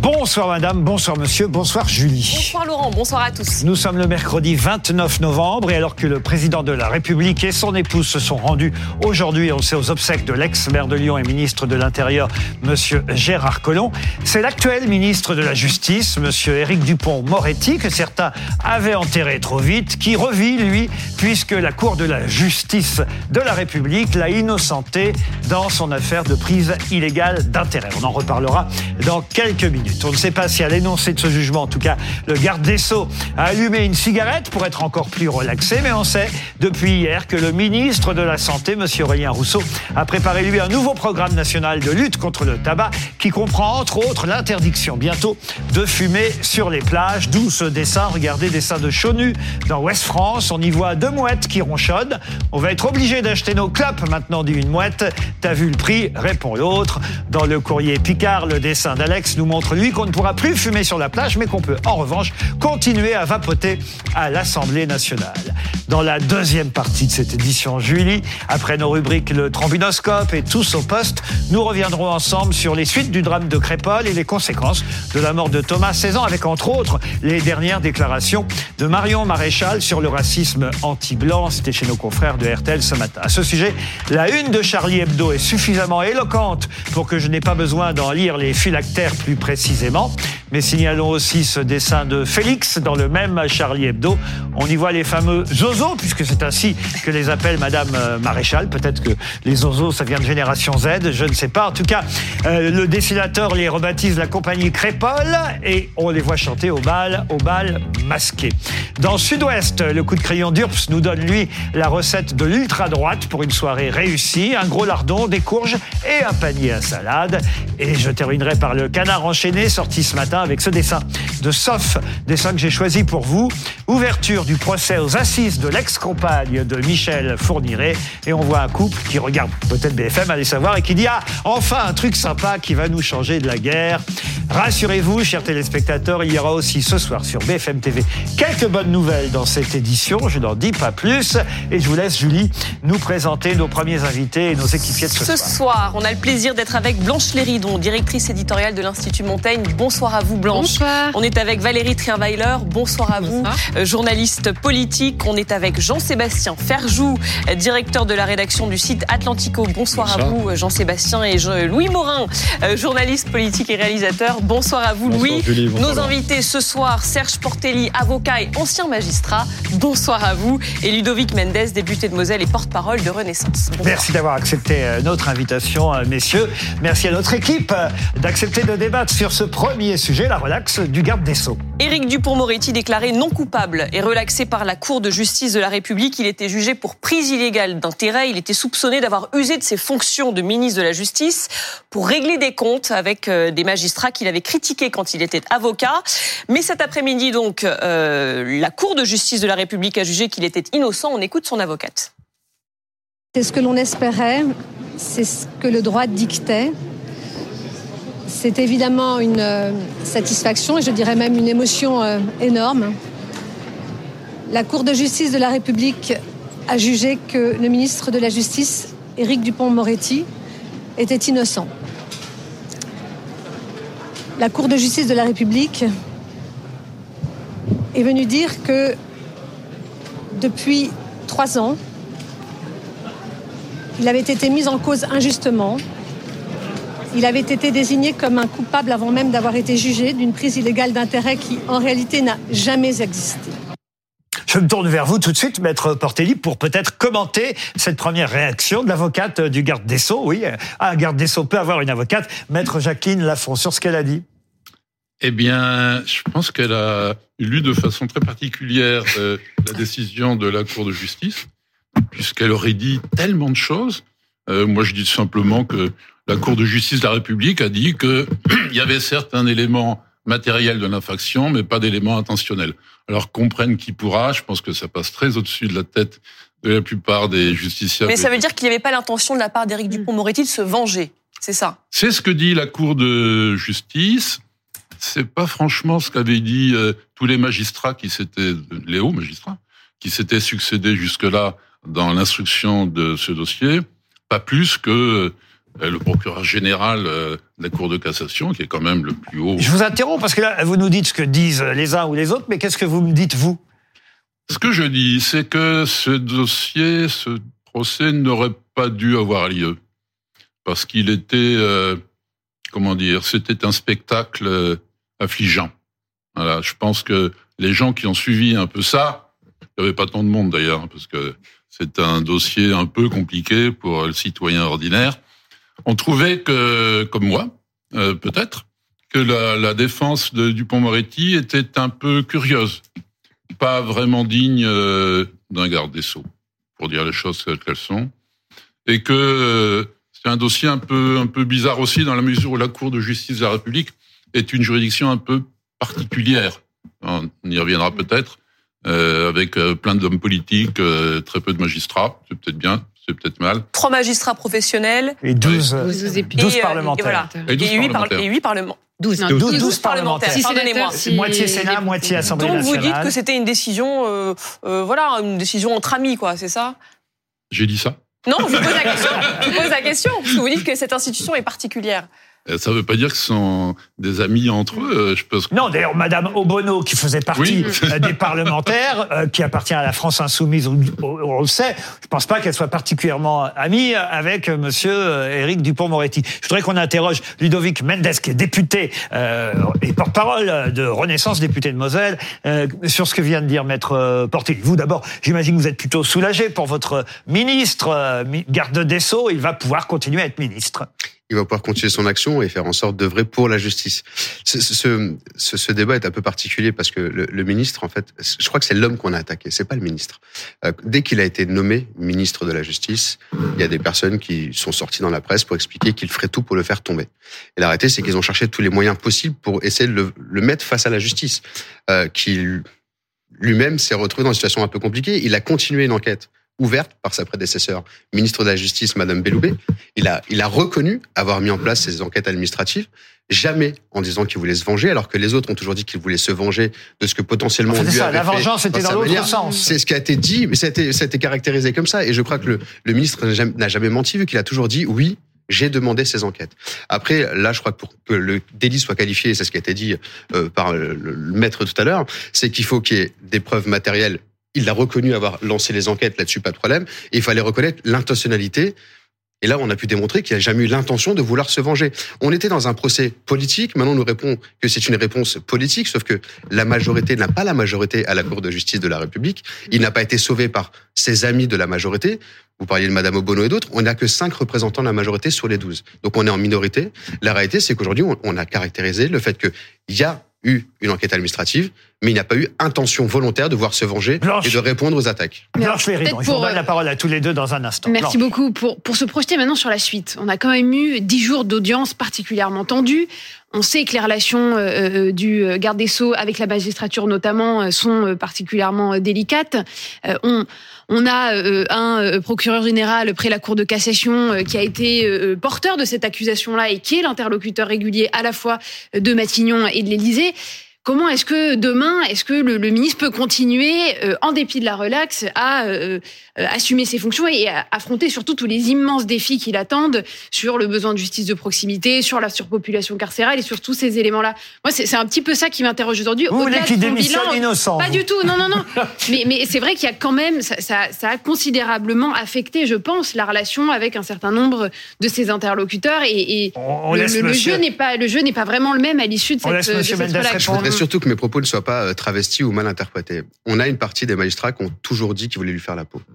Bonsoir madame, bonsoir monsieur, bonsoir Julie. Bonsoir Laurent, bonsoir à tous. Nous sommes le mercredi 29 novembre et alors que le président de la République et son épouse se sont rendus aujourd'hui, on sait, aux obsèques de l'ex-maire de Lyon et ministre de l'Intérieur, monsieur Gérard Collomb, c'est l'actuel ministre de la Justice, monsieur Éric Dupont-Moretti, que certains avaient enterré trop vite, qui revit, lui, puisque la Cour de la justice de la République l'a innocenté dans son affaire de prise illégale d'intérêt. On en reparlera dans quelques minutes. On ne sait pas si à l'énoncé de ce jugement, en tout cas, le garde des Sceaux a allumé une cigarette pour être encore plus relaxé, mais on sait depuis hier que le ministre de la Santé, M. Aurélien Rousseau, a préparé lui un nouveau programme national de lutte contre le tabac qui comprend entre autres l'interdiction bientôt de fumer sur les plages, d'où ce dessin, regardez, dessin de Chonu dans Ouest France, on y voit deux mouettes qui ronchonnent. On va être obligé d'acheter nos clopes maintenant, dit une mouette. T'as vu le prix? répond l'autre. Dans le courrier Picard, le dessin d'Alex nous montre lui qu'on ne pourra plus fumer sur la plage, mais qu'on peut en revanche continuer à vapoter à l'Assemblée nationale. Dans la deuxième partie de cette édition, Julie, après nos rubriques Le Trombinoscope et Tous au poste, nous reviendrons ensemble sur les suites du drame de Crépole et les conséquences de la mort de Thomas 16 ans, avec entre autres les dernières déclarations de Marion Maréchal sur le racisme anti-blanc. C'était chez nos confrères de RTL ce matin. À ce sujet, la une de Charlie Hebdo est suffisamment éloquente pour que je n'ai pas besoin d'en lire les phylactères plus Mais signalons aussi ce dessin de Félix dans le même Charlie Hebdo. On y voit les fameux zozos, puisque c'est ainsi que les appelle Madame euh, Maréchal. Peut-être que les zozos, ça vient de Génération Z, je ne sais pas. En tout cas, euh, le dessinateur les rebaptise la compagnie Crépole et on les voit chanter au bal, au bal masqué. Dans Sud-Ouest, le coup de crayon d'Urps nous donne, lui, la recette de l'ultra-droite pour une soirée réussie. Un gros lardon, des courges et un panier à salade. Et je terminerai par le canard enchaîné, sorti ce matin avec ce dessin de Sof, dessin que j'ai choisi pour vous. Ouverture du procès aux assises de l'ex-compagne de Michel Fourniret. Et on voit un couple qui regarde peut-être BFM, allez savoir, et qui dit Ah, enfin un truc sympa qui va nous changer de la guerre. Rassurez-vous, chers téléspectateurs, il y aura aussi ce soir sur BFM TV quelques bonnes nouvelles dans cette édition. Je n'en dis pas plus. Et je vous laisse, Julie, nous présenter nos premiers invités et nos équipiers de ce, Ce soir. soir, on a le plaisir d'être avec Blanche Léridon, directrice éditoriale de l'Institut Montaigne. Bonsoir à vous Blanche. Bonsoir. On est avec Valérie Trienweiler. Bonsoir à Bonsoir. vous, Euh, journaliste politique. On est avec Jean-Sébastien Ferjou, directeur de la rédaction du site Atlantico. Bonsoir, à vous, Jean-Sébastien et Je- Louis Morin, euh, journaliste politique et réalisateur. Bonsoir à vous, Louis. Nos invités ce soir, Serge Portelli, avocat et ancien magistrat. Bonsoir à vous. Et Ludovic Mendes, député de Moselle et porte-parole de Renaissance. Bonsoir. Merci d'avoir accepté euh, notre invitation, euh, messieurs. Merci à notre équipe d'accepter de débattre sur ce premier sujet, la relaxe du garde des Sceaux. Éric Dupont-Moretti déclaré non coupable et relaxé par la Cour de justice de la République. Il était jugé pour prise illégale d'intérêt. Il était soupçonné d'avoir usé de ses fonctions de ministre de la Justice pour régler des comptes avec euh, des magistrats qu'il avait critiqués quand il était avocat. Mais cet après-midi, donc, euh, la Cour de justice de la République a jugé qu'il était innocent. On écoute son avocate. C'est ce que l'on espérait, c'est ce que le droit dictait. C'est évidemment une euh, satisfaction et je dirais même une émotion énorme. La Cour de justice de la République a jugé que le ministre de la Justice, Éric Dupont-Moretti, était innocent. La Cour de justice de la République est venue dire que depuis trois ans, il avait été mis en cause injustement. Il avait été désigné comme un coupable avant même d'avoir été jugé d'une prise illégale d'intérêt qui, en réalité, n'a jamais existé. Je me tourne vers vous tout de suite, maître Portelli, pour peut-être commenter cette première réaction de l'avocate du garde des Sceaux. Oui, un garde des Sceaux peut avoir une avocate. Maître Jacqueline Lafont, sur ce qu'elle a dit. Eh bien, je pense qu'elle a lu de façon très particulière euh, la décision de la Cour de justice, puisqu'elle aurait dit tellement de choses. Euh, moi, je dis simplement que la Cour de justice de la République a dit que il y avait certes un élément matériel de l'infraction, mais pas d'élément intentionnel. Alors, comprenne qui pourra, je pense que ça passe très au-dessus de la tête de la plupart des justiciables. Mais ça veut dire qu'il n'y avait pas l'intention de la part d'Éric Dupont-Moretti de se venger. C'est ça? C'est ce que dit la Cour de justice. C'est pas franchement ce qu'avaient dit euh, tous les magistrats qui s'étaient, les hauts magistrats, qui s'étaient succédés jusque-là dans l'instruction de ce dossier. pas plus que euh, le procureur général euh, de la Cour de cassation, qui est quand même le plus haut. Je vous interromps parce que là, vous nous dites ce que disent les uns ou les autres, mais qu'est-ce que vous me dites, vous? Ce que je dis, c'est que ce dossier, ce procès n'aurait pas dû avoir lieu. Parce qu'il était, euh, comment dire, c'était un spectacle euh, affligeant. Voilà, je pense que les gens qui ont suivi un peu ça, il n'y avait pas tant de monde d'ailleurs, parce que c'est un dossier un peu compliqué pour le citoyen ordinaire. On trouvait que, comme moi, euh, peut-être, que la, défense de Dupont-Moretti était un peu curieuse, pas vraiment digne euh, d'un garde des sceaux, pour dire les choses qu'elles sont, et que euh, c'est un dossier un peu un peu bizarre aussi dans la mesure où la Cour de justice de la République est une juridiction un peu particulière. On y reviendra peut-être. Avec plein d'hommes politiques, très peu de magistrats, c'est peut-être bien, c'est peut-être mal. Trois magistrats professionnels. Et 12, Oui. euh, 12 et, 12 euh, parlementaires. Et, voilà. Et 12 et 8 parlementaires. parlementaires. 12. Non, 12, 12 12 parlementaires. Si Pardonnez-moi. si Moitié Sénat, moitié Assemblée Donc vous nationale. dites que c'était une décision, euh, euh, voilà, une décision entre amis, quoi, c'est ça? J'ai dit ça. Non, je vous pose la question. Je vous pose la question parce que vous dites que cette institution est particulière. Euh, Ça ne veut pas dire que ce sont des amis entre eux. euh, Je pense Non, d'ailleurs, Madame Obono, qui faisait partie Oui. euh, des parlementaires, euh, qui appartient à la France insoumise, on, le sait, je pense pas qu'elle soit particulièrement amie avec Monsieur Éric Dupont-Moretti. Je voudrais qu'on interroge Ludovic Mendes, qui est député euh, et porte-parole de Renaissance, député de Moselle, euh, sur ce que vient de dire Maître Portelli. Vous, d'abord, j'imagine que vous êtes plutôt soulagé pour votre ministre, mi- garde des Sceaux, il va pouvoir continuer à être ministre. Il va pouvoir continuer son action et faire en sorte d'œuvrer pour la justice. Ce, ce, ce, ce débat est un peu particulier parce que le, le ministre, en fait, je crois que c'est l'homme qu'on a attaqué, c'est pas le ministre. Euh, dès qu'il a été nommé ministre de la Justice, il y a des personnes qui sont sorties dans la presse pour expliquer qu'il ferait tout pour le faire tomber. Et la réalité, c'est qu'ils ont cherché tous les moyens possibles pour essayer de le, le mettre face à la justice, euh, qui lui-même s'est retrouvé dans une situation un peu compliquée. Il a continué une enquête ouverte par sa prédécesseur, ministre de la Justice, Madame Belloubet. Il a, il a reconnu avoir mis en place ces enquêtes administratives, jamais en disant qu'il voulait se venger, alors que les autres ont toujours dit qu'ils voulaient se venger de ce que potentiellement C'était lui ça, avait la fait vengeance était dans l'autre sens. C'est ce qui a été dit, mais ça a été, ça a été caractérisé comme ça. Et je crois que le, le ministre n'a jamais, menti, vu qu'il a toujours dit oui. J'ai demandé ces enquêtes. Après, là, je crois que pour que le délit soit qualifié, c'est ce qui a été dit euh, par le maître tout à l'heure, c'est qu'il faut qu'il y ait des preuves matérielles il a reconnu avoir lancé les enquêtes là-dessus, pas de problème. Il fallait reconnaître l'intentionnalité. Et là, on a pu démontrer qu'il n'a jamais eu l'intention de vouloir se venger. On était dans un procès politique. Maintenant, on nous répond que c'est une réponse politique, sauf que la majorité n'a pas la majorité à la Cour de justice de la République. Il n'a pas été sauvé par ses amis de la majorité. Vous parliez de Madame Obono et d'autres. On n'a que cinq représentants de la majorité sur les douze. Donc, on est en minorité. La réalité, c'est qu'aujourd'hui, on a caractérisé le fait qu'il y a eu une enquête administrative, mais il n'y a pas eu intention volontaire de voir se venger Blanche. et de répondre aux attaques. Blanche peut-être je vous pour, donne euh, la parole à tous les deux dans un instant. Merci Blanche. beaucoup. Pour, pour se projeter maintenant sur la suite, on a quand même eu dix jours d'audience particulièrement tendue. On sait que les relations euh, euh, du garde des Sceaux avec la magistrature notamment euh, sont euh, particulièrement euh, délicates. Euh, on, on a euh, un euh, procureur général près la Cour de cassation euh, qui a été porteur de cette accusation-là et qui est l'interlocuteur régulier à la fois de Matignon et de l'Élysée. Comment est-ce que demain, est-ce que le, ministre peut continuer, en dépit de la relaxe, à assumer ses fonctions et à affronter surtout tous les immenses défis qui l'attendent sur le besoin de justice de proximité, sur la surpopulation carcérale et sur tous ces éléments-là Moi, c'est un petit peu ça qui m'interroge aujourd'hui. Vous voulez Au-delà qu'il démissionne bilan, innocent Pas du tout, non, non, non. mais mais c'est vrai qu'il y a quand même, ça, ça, ça a considérablement affecté, je pense, la relation avec un certain nombre de ses interlocuteurs et, et On- on le, laisse le- le jeu n'est pas le jeu n'est pas vraiment le même à l'issue de On cette, laisse de cette relation. Je voudrais surtout que mes propos ne soient pas euh, travestis ou mal interprétés. On a une partie des magistrats qui ont toujours dit qu'ils voulaient lui faire la peau euh,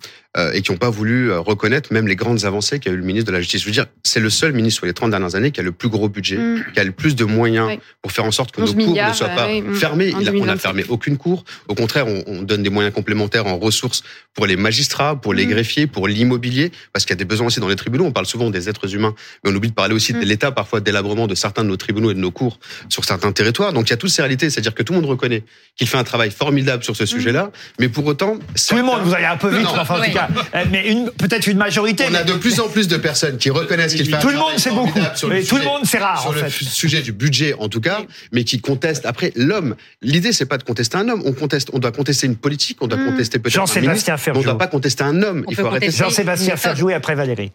et qui n'ont pas voulu euh, reconnaître même les grandes avancées qu'a eu le ministre de la Justice. Je veux dire, c'est le seul ministre sur les 30 dernières années qui a le plus gros budget, Mm. qui a le plus de moyens pour faire en sorte que 11 nos cours ne soient euh, pas oui, mm, fermés. en Il a- on n'a 2025. fermé aucune cour. Au contraire, on, on donne des moyens complémentaires en ressources pour les magistrats, pour les Mm. greffiers, pour l'immobilier, parce qu'il y a des besoins aussi dans les tribunaux. On parle souvent des êtres humains, mais on oublie de parler aussi de l'état parfois délabrement de certains de nos tribunaux et de nos cours sur certains territoires. Donc il y a toutes ces réalités, c'est-à-dire que tout le monde reconnaît qu'il fait un travail formidable sur ce sujet-là, mais pour autant, Tout le monde, vous allez un peu vite, Non, non. enfin, tout cas. Euh, Mais une, peut-être une majorité. On a de plus en plus de personnes qui reconnaissent qu'il fait un Tout le monde, c'est beaucoup. Mais tout le monde, c'est rare, sur en le fait. sujet du budget en tout cas, mais qui contestent. Après, l'homme, l'idée c'est pas de contester un homme. On conteste, on doit contester une politique, on doit Mm. contester peut-être un Jean-Sébastien ministre, on Ferjou. doit pas contester un homme. On Il faut arrêter. Jean-Sébastien Ferjou et après Valérie.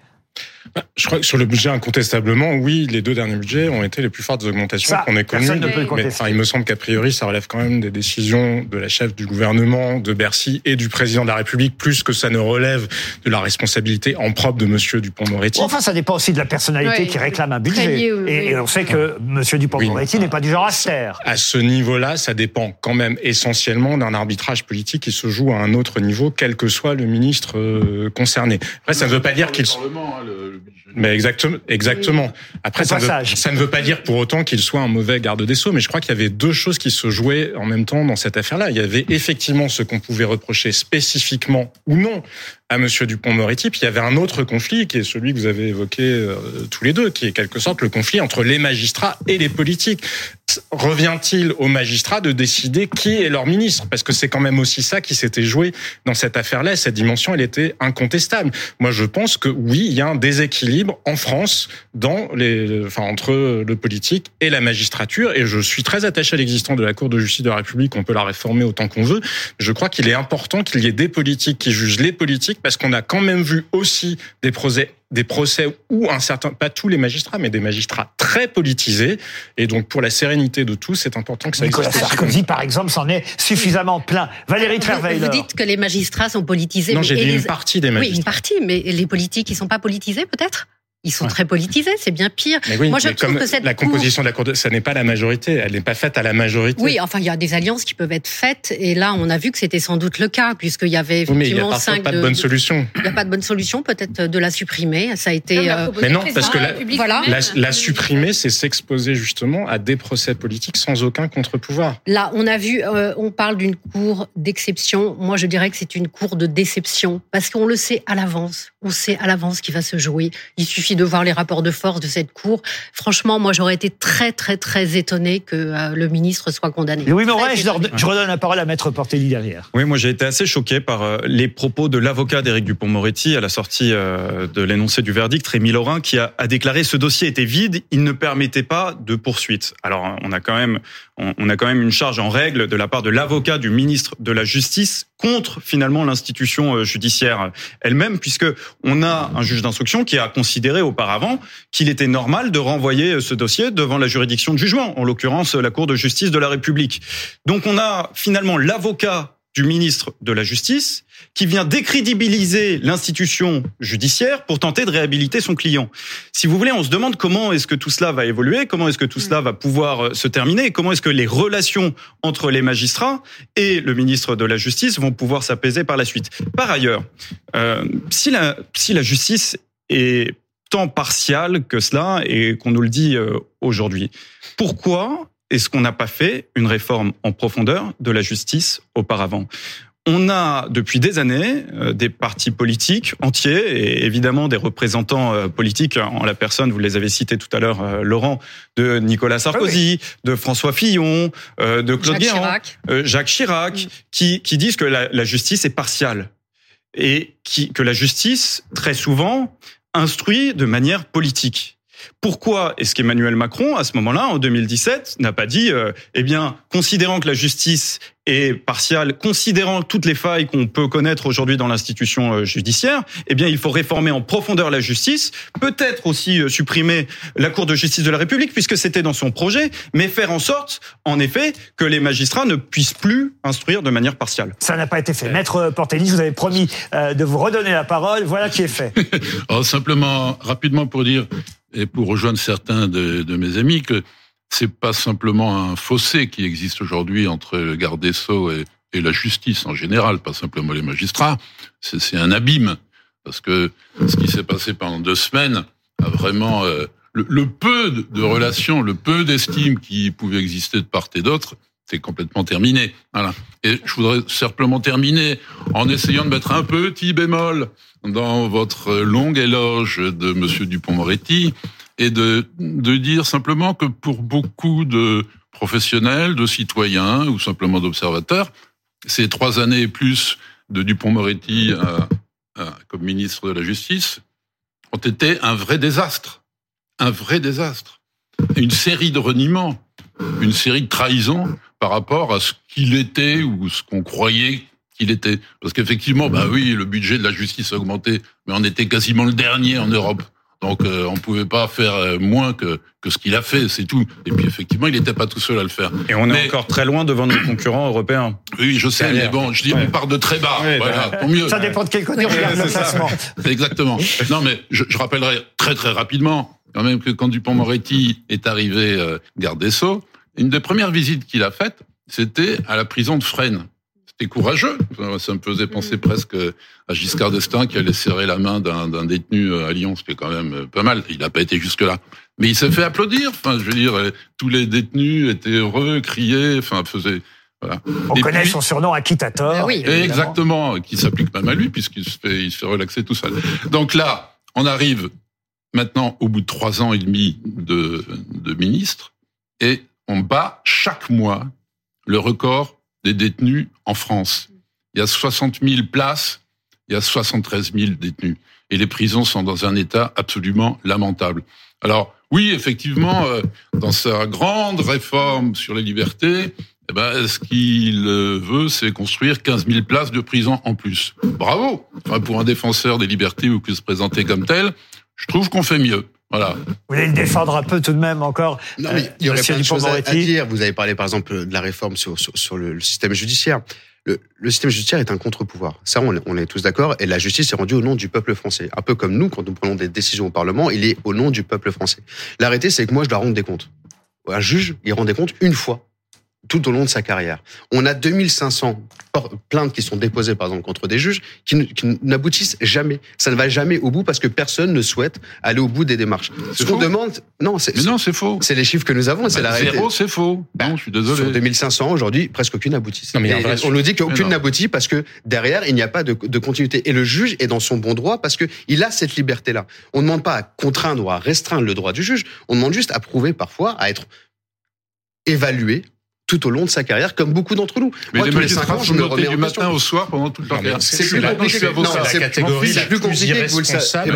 Je crois que sur le budget, incontestablement, oui, les deux derniers budgets ont été les plus fortes augmentations qu'on ait connues. personne ne peut le Mais, contester. enfin, il me semble qu'a priori, ça relève quand même des décisions de la chef du gouvernement, de Bercy et du président de la République, plus que ça ne relève de la responsabilité en propre de Monsieur Dupont-Moretti. Enfin, ça dépend aussi de la personnalité Ouais, qui réclame un budget. lié, oui, et, on sait que M. Dupont-Moretti n'est pas du genre à se taire. À ce niveau-là, ça dépend quand même essentiellement d'un arbitrage politique qui se joue à un autre niveau, quel que soit le ministre euh, concerné. Après, ça ne veut pas dire qu'il le- Mais exactement, exactement. Après, ça ne, veut, ça ne veut pas dire pour autant qu'il soit un mauvais garde des sceaux, mais je crois qu'il y avait deux choses qui se jouaient en même temps dans cette affaire-là. Il y avait effectivement ce qu'on pouvait reprocher spécifiquement ou non à Monsieur Dupont-Moretti, puis il y avait un autre conflit qui est celui que vous avez évoqué euh, tous les deux, qui est quelque sorte le conflit entre les magistrats et les politiques. Revient-il aux magistrats de décider qui est leur ministre? Parce que c'est quand même aussi ça qui s'était joué dans cette affaire-là. et Cette dimension, elle était incontestable. Moi, je pense que oui, il y a un déséquilibre en France entre le politique et la magistrature. Et je suis très attaché à l'existence de la Cour de justice de la République. On peut la réformer autant qu'on veut. Je crois qu'il est important qu'il y ait des politiques qui jugent les politiques parce qu'on a quand même vu aussi des procès des procès où un certain, pas tous les magistrats, mais des magistrats très politisés. Et donc, pour la sérénité de tous, c'est important que ça Nicolas existe. Sarkozy, par exemple, s'en est suffisamment plein. Valérie Vous, Trierweiler. vous dites que les magistrats sont politisés. Non, mais- j'ai et dit les- une partie des Oui, une magistrats. partie, mais les politiques, ils sont pas politisés peut-être? Ils sont Ouais. très politisés, c'est bien pire. Mais oui, Moi, je mais trouve comme que cette la cour- composition de la Cour de, ça n'est pas la majorité. Elle n'est pas faite à la majorité. Oui, enfin, il y a des alliances qui peuvent être faites, et là, on a vu que c'était sans doute le cas, puisqu'il y avait Oui, mais il n'y a effectivement parfois cinq pas de bonne solution. Il n'y a pas de bonne solution, peut-être de la supprimer. Ça a été. euh, Mais non, parce que la- Voilà. La, la supprimer, c'est s'exposer justement à des procès politiques sans aucun contre-pouvoir. Là, on a vu, euh, on parle d'une cour d'exception. Moi, je dirais que c'est une cour de déception parce qu'on le sait à l'avance. On sait à l'avance qui va se jouer. Il suffit de voir les rapports de force de cette cour. Franchement, moi, j'aurais été très, très, très étonnée que euh, le ministre soit condamné. Louis Morin, je, je redonne la parole à Maître Portelli derrière. Oui, moi j'ai été assez choqué par euh, les propos de l'avocat d'Éric Dupont-Moretti à la sortie euh, de l'énoncé du verdict, Rémi Laurin, qui a, a déclaré ce dossier était vide, il ne permettait pas de poursuite. Alors on a quand même on, on a quand même une charge en règle de la part de l'avocat du ministre de la Justice contre finalement l'institution euh, judiciaire elle-même, puisque on a un juge d'instruction qui a considéré auparavant qu'il était normal de renvoyer euh, ce dossier devant la juridiction de jugement, en l'occurrence la Cour de justice de la République. Donc on a finalement l'avocat du ministre de la Justice qui vient décrédibiliser l'institution judiciaire pour tenter de réhabiliter son client. Si vous voulez, on se demande comment est-ce que tout cela va évoluer, comment est-ce que tout cela va pouvoir euh, se terminer, et comment est-ce que les relations entre les magistrats et le ministre de la Justice vont pouvoir s'apaiser par la suite. Par ailleurs, euh, si, la, si la justice est tant partiale que cela et qu'on nous le dit euh, aujourd'hui, pourquoi est-ce qu'on n'a pas fait une réforme en profondeur de la justice auparavant? On a depuis des années euh, des partis politiques entiers et évidemment des représentants euh, politiques en la personne, vous les avez cités tout à l'heure, euh, Laurent, de Nicolas Sarkozy, de François Fillon, de Claude Jacques Guéant, Chirac. Jacques Chirac, qui, qui disent que la, la justice est partiale et qui, que la justice, très souvent, instruit de manière politique. Pourquoi est-ce qu'Emmanuel Macron, à ce moment-là, en 2017, n'a pas dit, euh, eh bien, considérant que la justice est partiale, considérant toutes les failles qu'on peut connaître aujourd'hui dans l'institution euh, judiciaire, eh bien, il faut réformer en profondeur la justice, peut-être aussi euh, supprimer la Cour de justice de la République, puisque c'était dans son projet, mais faire en sorte, en effet, que les magistrats ne puissent plus instruire de manière partiale. Ça n'a pas été fait. Maître Portelli, vous avais promis euh, de vous redonner la parole. Voilà qui est fait. Alors simplement, rapidement pour dire, et pour rejoindre certains de, mes amis, que c'est pas simplement un fossé qui existe aujourd'hui entre le garde des Sceaux et, la justice en général, pas simplement les magistrats, c'est un abîme. Parce que ce qui s'est passé pendant deux semaines a vraiment... euh, le, le peu de relations, le peu d'estime qui pouvait exister de part et d'autre, c'est complètement terminé. Voilà. Et je voudrais simplement terminer en essayant de mettre un petit bémol dans votre longue éloge de Monsieur Dupont-Moretti et de, de dire simplement que pour beaucoup de professionnels, de citoyens ou simplement d'observateurs, ces trois années et plus de Dupont-Moretti à- à- comme ministre de la Justice ont été un vrai désastre. Un vrai désastre. Une série de reniements, une série de trahisons par rapport à ce qu'il était ou ce qu'on croyait qu'il était. Parce qu'effectivement, bah oui, le budget de la justice a augmenté, mais on était quasiment le dernier en Europe. Donc euh, on pouvait pas faire euh, moins que que ce qu'il a fait, c'est tout. Et puis effectivement, il n'était pas tout seul à le faire. Et on est encore très loin devant nos concurrents européens. Oui, je sais, mais bon, je dis on part de très bas. voilà, tant mieux. Ça dépend de quel côté on regarde le classement. Exactement. Non, mais je, je rappellerai très très rapidement quand même que quand Dupont-Moretti est arrivé euh, garde des Sceaux, une des premières visites qu'il a faites, c'était à la prison de Fresnes. C'était courageux. Ça me faisait penser presque à Giscard d'Estaing qui allait serrer la main d'un détenu à Lyon, ce qui est quand même pas mal. Il n'a pas été jusque-là. Mais il s'est fait applaudir. Enfin, je veux dire, tous les détenus étaient heureux, criaient, enfin, faisaient... Voilà. On Et connaît puis- son surnom Akitator. Ben oui. Exactement, qui s'applique même à lui puisqu'il se fait, il se fait relaxer tout seul. Donc là, on arrive maintenant au bout de trois ans et demi de, de ministre et on bat chaque mois le record des détenus en France. Il y a 60 000 places, il y a 73 000 détenus et les prisons sont dans un état absolument lamentable. Alors oui, effectivement, euh, dans sa grande réforme sur les libertés, eh ben, ce qu'il euh, veut, c'est construire 15 000 places de prison en plus. Bravo Enfin, Pour un défenseur des libertés ou que se présenter comme tel, je trouve qu'on fait mieux. Voilà. Vous voulez le défendre un peu tout de même encore Non, mais il y aurait Monsieur plein de choses à, dire. Vous avez parlé, par exemple, de la réforme sur, sur, sur le, le système judiciaire. Le, le système judiciaire est un contre-pouvoir. Ça, on, on est tous d'accord. Et la justice est rendue au nom du peuple français. Un peu comme nous, quand nous prenons des décisions au Parlement, il est au nom du peuple français. L'arrêté, c'est que moi, je dois rendre des comptes. Un juge, il rend des comptes une fois tout au long de sa carrière. On a 2500 por- plaintes qui sont déposées, par exemple, contre des juges, qui, n'aboutissent jamais. Ça ne va jamais au bout parce que personne ne souhaite aller au bout des démarches. Ce qu'on demande, non, c'est non, c'est faux. c'est les chiffres que nous avons c'est Bah, la réalité. Zéro, c'est faux. Non, je suis Sur désolé. 2500 aujourd'hui, presque aucune aboutit. Non, mais Et on nous dit qu'aucune n'aboutit parce que derrière, il n'y a pas de, de continuité. Et le juge est dans son bon droit parce que il a cette liberté-là. On ne demande pas à contraindre ou à restreindre le droit du juge. On demande juste à prouver parfois, à être évalué tout au long de sa carrière, comme beaucoup d'entre nous. Mais Moi, les tous les ans, je me remets du en question. matin au soir pendant toute leur carrière. c'est plus compliqué. C'est la catégorie c'est la plus plus compliqué que vous le savez.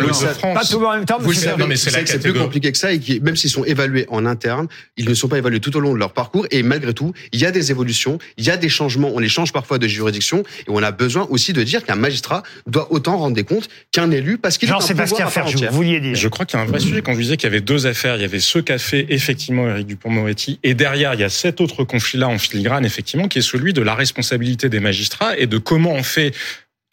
Pas tout en même temps, Vous le savez, c'est plus compliqué que ça et qui, même s'ils sont évalués en interne, ils ne sont pas évalués tout au long de leur parcours et malgré tout, il y a des évolutions, il y a des changements, on les change parfois de juridiction et on a besoin aussi de dire qu'un magistrat doit autant rendre des comptes qu'un élu parce qu'il est un pouvoir à part Ferjou, entière. vous vouliez dire Je crois qu'il y a un vrai sujet. Quand je disais qu'il y avait deux affaires, il y avait ce qu'a fait effectivement Éric Dupont-Moretti, et derrière, il y a cet autre conflit-là en filigrane, effectivement, qui est celui de la responsabilité des magistrats et de comment on fait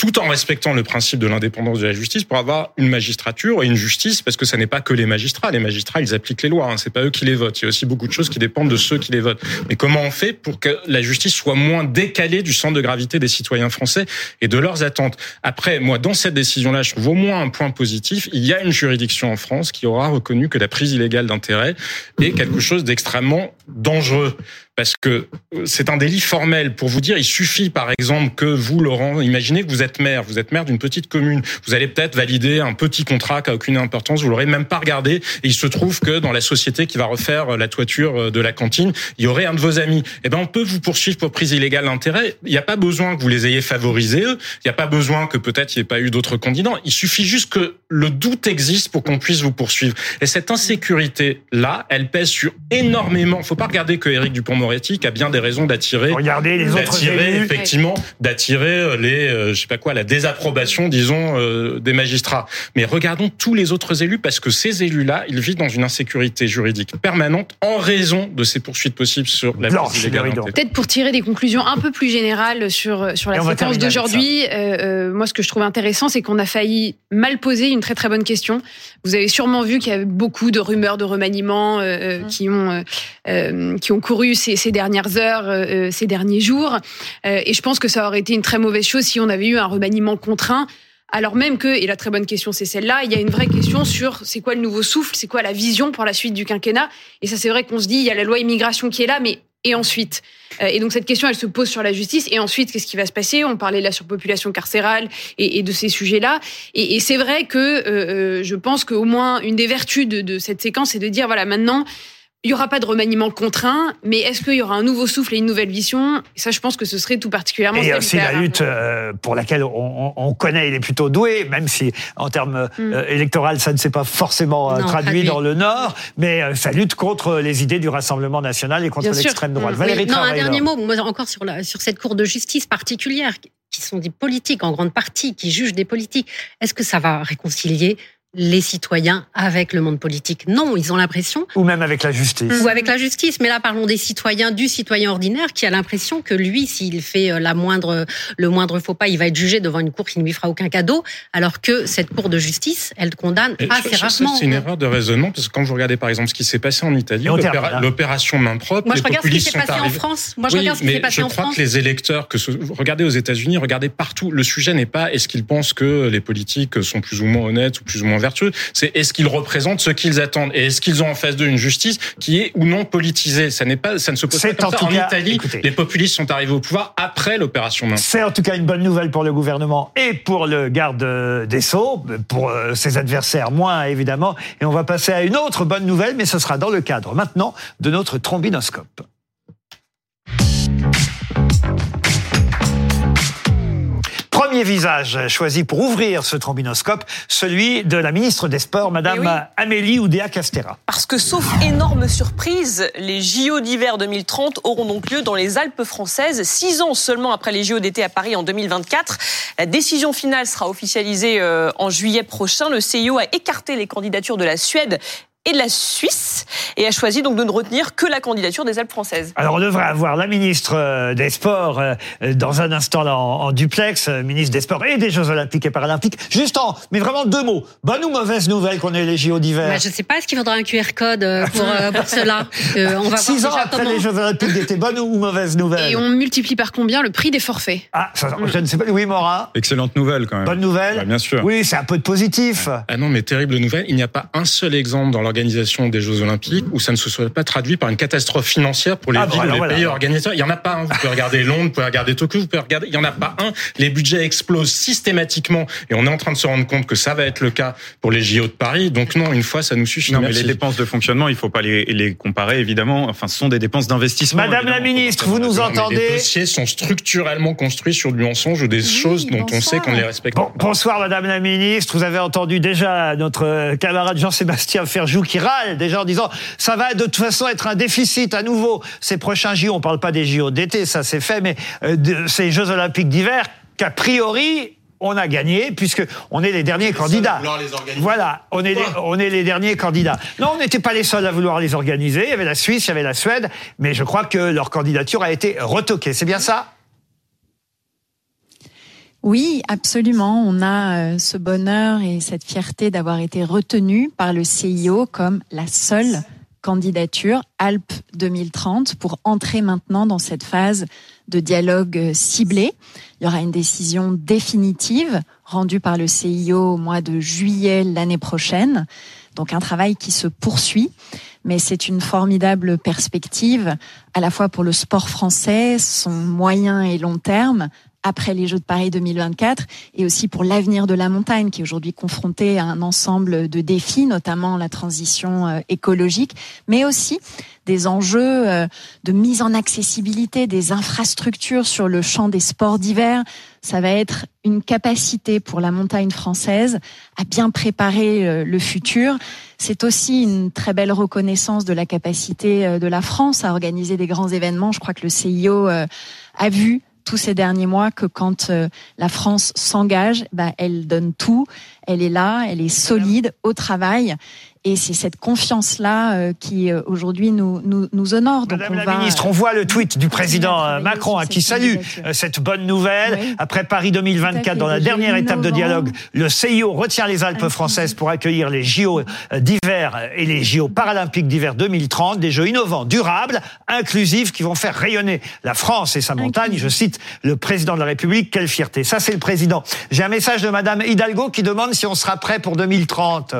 tout en respectant le principe de l'indépendance de la justice pour avoir une magistrature et une justice, parce que ça n'est pas que les magistrats. Les magistrats, ils appliquent les lois, hein. c'est pas eux qui les votent. Il y a aussi beaucoup de choses qui dépendent de ceux qui les votent. Mais comment on fait pour que la justice soit moins décalée du centre de gravité des citoyens français et de leurs attentes? Après, moi, dans cette décision-là, je trouve au moins un point positif. Il y a une juridiction en France qui aura reconnu que la prise illégale d'intérêt est quelque chose d'extrêmement dangereux parce que euh, c'est un délit formel. Pour vous dire, il suffit, par exemple, que vous, Laurent, imaginez que vous êtes maire, vous êtes maire d'une petite commune, vous allez peut-être valider un petit contrat qui a aucune importance, vous l'aurez même pas regardé, et il se trouve que dans la société qui va refaire la toiture de la cantine, il y aurait un de vos amis. Eh ben, on peut vous poursuivre pour prise illégale d'intérêt. Il n'y a pas besoin que vous les ayez favorisés eux. Il n'y a pas besoin que peut-être il n'y ait pas eu d'autres candidats. Il suffit juste que le doute existe pour qu'on puisse vous poursuivre. Et cette insécurité-là, elle pèse sur énormément. Faut pas regarder que Éric Dupont-Moretti a bien des raisons d'attirer Regardez les autres d'attirer élus. effectivement d'attirer les euh, je sais pas quoi la désapprobation disons euh, des magistrats mais regardons tous les autres élus parce que ces élus là ils vivent dans une insécurité juridique permanente en raison de ces poursuites possibles sur la illégale d'intérêt. Peut-être pour tirer des conclusions un peu plus générales sur, sur la séquence d'aujourd'hui, euh, euh, moi ce que je trouve intéressant, c'est qu'on a failli mal poser une très très bonne question. Vous avez sûrement vu qu'il y a beaucoup de rumeurs de remaniement euh, euh, qui, ont, euh, euh, qui ont couru ces, ces dernières heures, euh, euh, ces derniers jours. Euh, et je pense que ça aurait été une très mauvaise chose si on avait eu un remaniement contraint. Alors même que, et la très bonne question c'est celle-là, il y a une vraie question sur c'est quoi le nouveau souffle, c'est quoi la vision pour la suite du quinquennat. Et ça c'est vrai qu'on se dit, il y a la loi immigration qui est là, mais et ensuite Et donc cette question, elle se pose sur la justice. Et ensuite, qu'est-ce qui va se passer? On parlait de la surpopulation carcérale et, de ces sujets-là. Et, c'est vrai que je pense qu'au moins une des vertus de cette séquence, c'est de dire voilà maintenant. Il n'y aura pas de remaniement contraint, mais est-ce qu'il y aura un nouveau souffle et une nouvelle vision? Ça, je pense que ce serait tout particulièrement Et aussi la lutte euh, pour laquelle on, on- on connaît, il est plutôt doué, même si en termes euh, électoraux, ça ne s'est pas forcément euh, Non, traduit traduit. dans le Nord, mais ça lutte contre les idées du Rassemblement national et contre l'extrême droite. Mm. Valérie non, un dernier mot, moi, encore sur, la, sur cette cour de justice particulière. qui sont des politiques en grande partie, qui jugent des politiques. Est-ce que ça va réconcilier les citoyens avec le monde politique. Non, ils ont l'impression. Ou même avec la justice. Ou avec la justice. Mais là, parlons des citoyens, du citoyen ordinaire qui a l'impression que lui, s'il fait euh, la moindre, le moindre faux pas, il va être jugé devant une cour qui ne lui fera aucun cadeau. Alors que cette cour de justice, elle condamne assez rarement. C'est une erreur de raisonnement parce que quand vous regardez par exemple ce qui s'est passé en Italie, l'opération main propre, Moi, je regarde ce qui s'est passé en France. Moi, je regarde ce qui s'est passé en France. Je crois que les électeurs, que ce, regardez aux États-Unis, regardez partout. Le sujet n'est pas est-ce qu'ils pensent que les politiques sont plus ou moins honnêtes ou plus ou moins vertueux. C'est est-ce qu'ils représentent ce qu'ils attendent et est-ce qu'ils ont en face d'eux une justice qui est ou non politisée. Ça n'est pas, ça ne se pose pas comme ça. En Italie, les populistes sont arrivés au pouvoir après l'opération. C'est en tout cas une bonne nouvelle pour le gouvernement et pour le garde des Sceaux, pour euh, ses adversaires moins évidemment. Et on va passer à une autre bonne nouvelle, mais ce sera dans le cadre maintenant de notre trombinoscope. Premier visage choisi pour ouvrir ce trombinoscope, celui de la ministre des Sports, Madame Eh Amélie Oudéa-Castera. Parce que, sauf énorme surprise, les JO d'hiver 2030 auront donc lieu dans les Alpes françaises, six ans seulement après les JO d'été à Paris en 2024. La décision finale sera officialisée euh, en juillet prochain. Le CIO a écarté les candidatures de la Suède et de la Suisse et a choisi donc de ne retenir que la candidature des Alpes françaises. Alors on devrait avoir la ministre euh, des Sports euh, dans un instant là, en, en duplex, euh, ministre des Sports et des Jeux Olympiques et Paralympiques. Juste en, mais vraiment deux mots. Bonne ou mauvaise nouvelle qu'on ait les JO d'hiver? Bah, Je ne sais pas, est-ce qu'il faudra un QR code pour, pour cela? On va Six ans après les Jeux Olympiques d'été, bonne ou mauvaise nouvelle? Et on multiplie par combien le prix des forfaits? Ah, ça, je ne sais pas. Oui, Mora Excellente nouvelle quand même. Bonne nouvelle bah, Bien sûr. Oui, c'est un peu de positif. Ah non, mais terrible nouvelle. Il n'y a pas un seul exemple dans l'organisation des Jeux Olympiques où ça ne se soit pas traduit par une catastrophe financière pour les Ah, villes voilà, ou les voilà. pays organisateurs. Il y en a pas un. Vous pouvez regarder Londres, vous pouvez regarder Tokyo, vous pouvez regarder. Il y en a pas un. Les budgets explosent systématiquement et on est en train de se rendre compte que ça va être le cas pour les JO de Paris. Donc non, une fois, ça nous suffit. Non, mais Merci. les dépenses de fonctionnement, il faut pas les, les comparer, évidemment. Enfin, ce sont des dépenses d'investissement. Madame la évidemment. ministre, vous nous Non, mais Les entendez dossiers sont structurellement construits sur du mensonge ou des choses dont on sait qu'on ne les respecte Bon, pas. bonsoir Madame la Ministre. Vous avez entendu déjà notre camarade Jean-Sébastien Ferjou qui râle déjà en disant ça va de toute façon être un déficit à nouveau ces prochains JO. On parle pas des JO d'été, ça c'est fait, mais euh, de ces Jeux Olympiques d'hiver qu'a priori on a gagné puisque on est les derniers candidats. Voilà, on est les, on est les derniers candidats. Non, on n'était pas les seuls à vouloir les organiser. Il y avait la Suisse, il y avait la Suède, mais je crois que leur candidature a été retoquée. C'est bien ça? Oui, absolument. On a euh, ce bonheur et cette fierté d'avoir été retenu par le CIO comme la seule candidature Alpes 2030 pour entrer maintenant dans cette phase de dialogue euh, ciblé. Il y aura une décision définitive rendue par le CIO au mois de juillet l'année prochaine. Donc un travail qui se poursuit, mais c'est une formidable perspective à la fois pour le sport français, son moyen et long terme, après les Jeux de Paris 2024 et aussi pour l'avenir de la montagne qui est aujourd'hui confrontée à un ensemble de défis, notamment la transition euh, écologique, mais aussi des enjeux euh, de mise en accessibilité des infrastructures sur le champ des sports d'hiver. Ça va être une capacité pour la montagne française à bien préparer euh, le futur. C'est aussi une très belle reconnaissance de la capacité de la France à organiser des grands événements. Je crois que le CIO a vu tous ces derniers mois que quand euh, la France s'engage, bah, elle donne tout, elle est là, elle est solide au travail. Et c'est cette confiance-là euh, qui euh, aujourd'hui nous, nous, nous honore. Donc Madame on la va, ministre, on voit le tweet du président à euh, Macron sur hein, qui salue cette bonne nouvelle. Oui. Après Paris 2024, Tout à dans la dernière étape de dialogue, le CIO retient les Alpes françaises pour accueillir les JO d'hiver et les JO paralympiques d'hiver 2030, des jeux innovants, durables, inclusifs, qui vont faire rayonner la France et sa montagne. Je cite le président de la République, quelle fierté. Ça, c'est le président. J'ai un message de Madame Hidalgo qui demande on sera prêt pour 2030.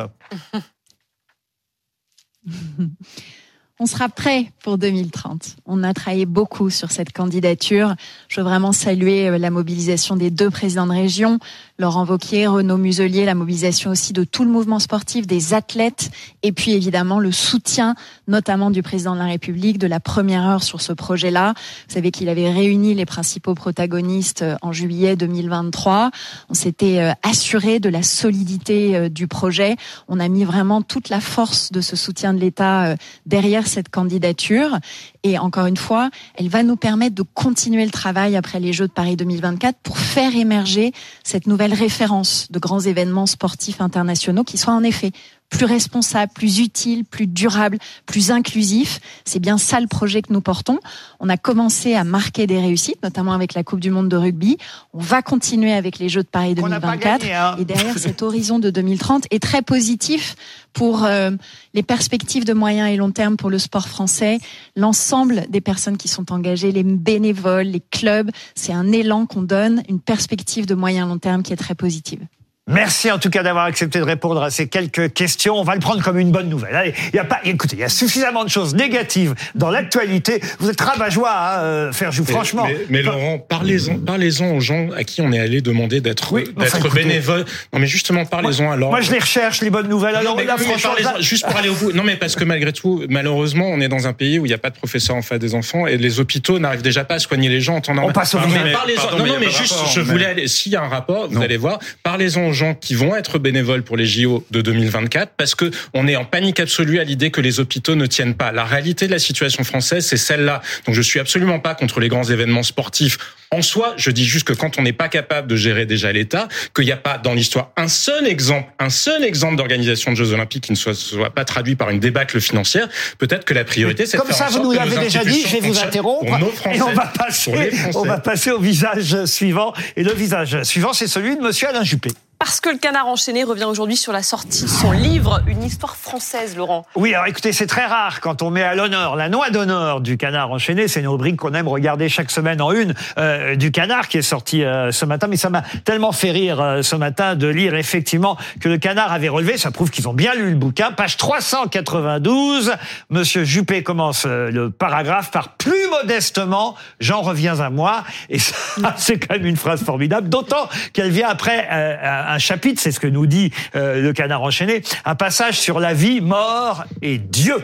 On sera prêt pour 2030. On a travaillé beaucoup sur cette candidature. Je veux vraiment saluer euh, la mobilisation des deux présidents de région, Laurent Vauquier, Renaud Muselier, la mobilisation aussi de tout le mouvement sportif, des athlètes, et puis évidemment le soutien, notamment du président de la République, de la première heure sur ce projet-là. Vous savez qu'il avait réuni les principaux protagonistes euh, en juillet 2023. On s'était euh, assuré de la solidité euh, du projet. On a mis vraiment toute la force de ce soutien de l'État derrière cette candidature. Et encore une fois, elle va nous permettre de continuer le travail après les Jeux de Paris 2024 pour faire émerger cette nouvelle référence de grands événements sportifs internationaux qui soient en effet plus responsable, plus utile, plus durable, plus inclusif. C'est bien ça le projet que nous portons. On a commencé à marquer des réussites, notamment avec la Coupe du Monde de rugby. On va continuer avec les Jeux de Paris 2024. hein. Et derrière, cet horizon de 2030 est très positif pour euh, les perspectives de moyen et long terme pour le sport français. L'ensemble des personnes qui sont engagées, les bénévoles, les clubs, c'est un élan qu'on donne, une perspective de moyen long terme qui est très positive. Merci en tout cas d'avoir accepté de répondre à ces quelques questions. On va le prendre comme une bonne nouvelle. Allez, il y a pas, écoutez, il y a suffisamment de choses négatives dans l'actualité. Vous êtes rabat-joie, hein, euh, franchement. Mais, mais Laurent, parlez-en, parlez-en aux gens à qui on est allé demander d'être, Oui, d'être enfin, écoutez. bénévole. Non, mais justement, parlez-en alors. Moi, je les recherche, les bonnes nouvelles. Alors Non, mais là, oui, franchement, juste pour aller au bout. Non, mais parce que malgré tout, malheureusement, on est dans un pays où il n'y a pas de professeur en face des enfants et les hôpitaux n'arrivent déjà pas à soigner les gens en temps normal. passe au visage. mais Mais- pardon, non, mais non, mais juste, rapport, je mais- voulais aller. S'il y a un rapport, vous Non. allez voir. Parlez-en aux gens qui vont être bénévoles pour les JO de 2024 parce que on est en panique absolue à l'idée que les hôpitaux ne tiennent pas. La réalité de la situation française, c'est celle-là. Donc, je suis absolument pas contre les grands événements sportifs. En soi, je dis juste que quand on n'est pas capable de gérer déjà l'État, qu'il n'y a pas dans l'histoire un seul exemple, un seul exemple d'organisation de Jeux Olympiques qui ne soit, soit pas traduit par une débâcle financière, peut-être que la priorité, c'est de Comme ça, vous nous l'avez déjà dit, je vais vous interrompre. Français, et on va, passer, on va passer au visage suivant. Et le visage suivant, c'est celui de monsieur Alain Juppé. Parce que le canard enchaîné revient aujourd'hui sur la sortie de son livre, Une histoire française, Laurent. Oui, alors écoutez, c'est très rare quand on met à l'honneur la noix d'honneur du canard enchaîné. C'est une rubrique qu'on aime regarder chaque semaine en une euh, du canard qui est sorti euh, ce matin. Mais ça m'a tellement fait rire euh, ce matin de lire effectivement que le canard avait relevé. Ça prouve qu'ils ont bien lu le bouquin. Page 392. Monsieur Juppé commence le paragraphe par plus modestement, j'en reviens à moi. Et ça, c'est quand même une phrase formidable. D'autant qu'elle vient après euh, un chapitre, c'est ce que nous dit euh, le canard enchaîné, un passage sur la vie, mort et Dieu.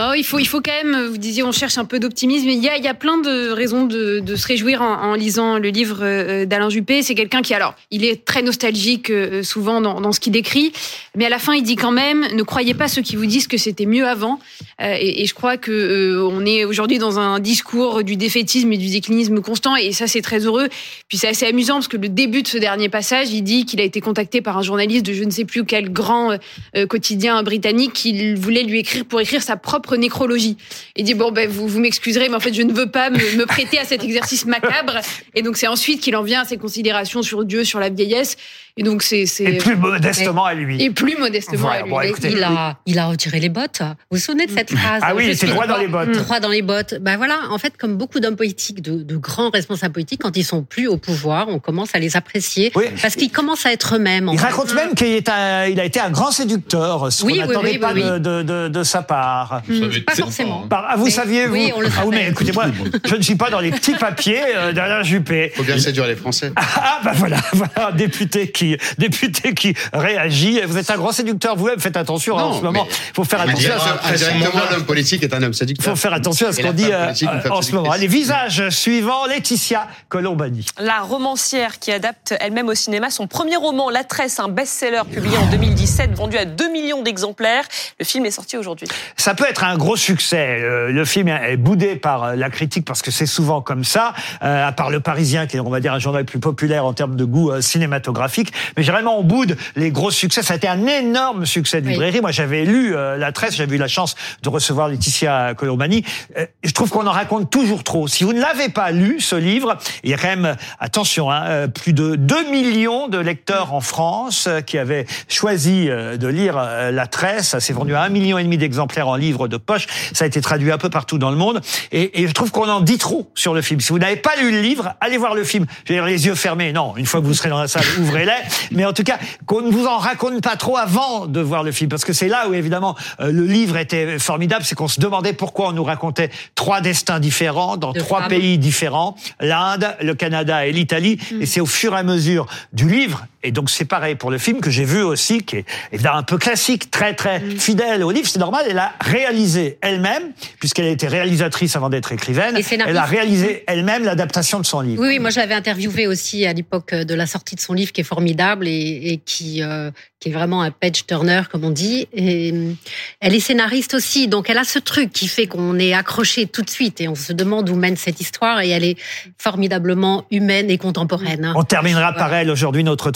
Oh, il faut, il faut quand même, vous disiez, on cherche un peu d'optimisme. Il y a, il y a plein de raisons de, se réjouir en, lisant le livre euh, d'Alain Juppé. C'est quelqu'un qui, alors, il est très nostalgique euh, souvent dans, ce qu'il décrit, mais à la fin, il dit quand même, ne croyez pas ceux qui vous disent que c'était mieux avant. Euh, et, je crois que euh, on est aujourd'hui dans un discours du défaitisme et du déclinisme constant, et ça, c'est très heureux. Puis c'est assez amusant parce que le début de ce dernier passage, il dit qu'il a été contacté par un journaliste de je ne sais plus quel grand euh, quotidien britannique qui voulait lui écrire pour écrire sa propre nécrologie. Il dit bon ben vous, vous m'excuserez mais en fait je ne veux pas me, me prêter à cet exercice macabre et donc c'est ensuite qu'il en vient à ses considérations sur Dieu, sur la vieillesse et donc c'est c'est Et plus modestement à lui. et plus modestement Voilà, à lui. bon, Mais écoutez, il, a, il a retiré les bottes. Vous vous souvenez de cette phrase Ah oui, c'est droit dans les bottes. Droit dans les bottes. Ben voilà, en fait, comme beaucoup d'hommes politiques, de, de grands responsables politiques, quand ils sont plus au pouvoir, on commence à les apprécier Oui. parce qu'ils commencent à être eux-mêmes. Il fait. raconte même qu'il est un- il a été un grand séducteur, ce Oui, qu'on oui, n'attendait oui, pas oui, de, oui. de, de, de sa part. Vous Pas forcément. Par- ah, vous Mais- saviez, vous oui, on le Ah oui, mais écoutez-moi, je ne suis pas dans les petits papiers euh, d'Alain Juppé. Faut bien séduire les Français. Ah bah voilà, voilà un député qui, député qui réagit. Vous êtes un grand séducteur vous-même, faites attention hein, Non, en ce moment. mais- faut faire On attention. à l'homme politique est un homme Il séducteur. faut faire attention à ce qu'on dit euh, en ce moment. Les visages suivants, Laetitia Colombani. La romancière qui adapte elle-même au cinéma son premier roman, La Tresse, un best-seller publié en 2017, vendu à 2 millions d'exemplaires. Le film est sorti aujourd'hui. Ça peut être un gros succès. Euh, le film est boudé par euh, la critique parce que c'est souvent comme ça, à part Le Parisien, qui est, on va dire, un journal plus populaire en termes de goût cinématographique. Mais généralement, on boude les gros succès. Ça a été un énorme succès de Oui. librairie. Moi, j'avais lu euh, La Tresse, j'avais eu la chance de recevoir Laetitia Colombani. Euh, je trouve qu'on en raconte toujours trop. Si vous ne l'avez pas lu, ce livre, il y a quand même, euh, attention, hein, euh, plus de 2 millions de lecteurs en France euh, qui avaient choisi de lire La Tresse. Ça s'est vendu à un million et demi d'exemplaires en livre de poche. Ça a été traduit un peu partout dans le monde. Et, et je trouve qu'on en dit trop sur le film. Si vous n'avez pas lu le livre, allez voir le film. Dire, les yeux fermés. Non, une fois que vous serez dans la salle, ouvrez-les. Mais en tout cas, qu'on ne vous en raconte pas trop avant de voir le film. Parce que c'est là où, évidemment, euh, le livre était formidable. C'est qu'on se demandait pourquoi on nous racontait trois destins différents dans De trois femmes. pays différents. L'Inde, le Canada et l'Italie. Et c'est au fur et à mesure du livre Et donc c'est pareil pour le film que j'ai vu aussi, qui est évidemment un peu classique, très très Mm. fidèle au livre. C'est normal, elle a réalisé elle-même, puisqu'elle a été réalisatrice avant d'être écrivaine, Et elle a réalisé elle-même l'adaptation de son livre. Oui, oui, moi je l'avais interviewé aussi à l'époque de la sortie de son livre qui est formidable et, et qui, euh, qui est vraiment un page turner comme on dit. Et euh, elle est scénariste aussi, donc elle a ce truc qui fait qu'on est accroché tout de suite et on se demande où mène cette histoire et elle est formidablement humaine et contemporaine. On terminera par elle aujourd'hui notre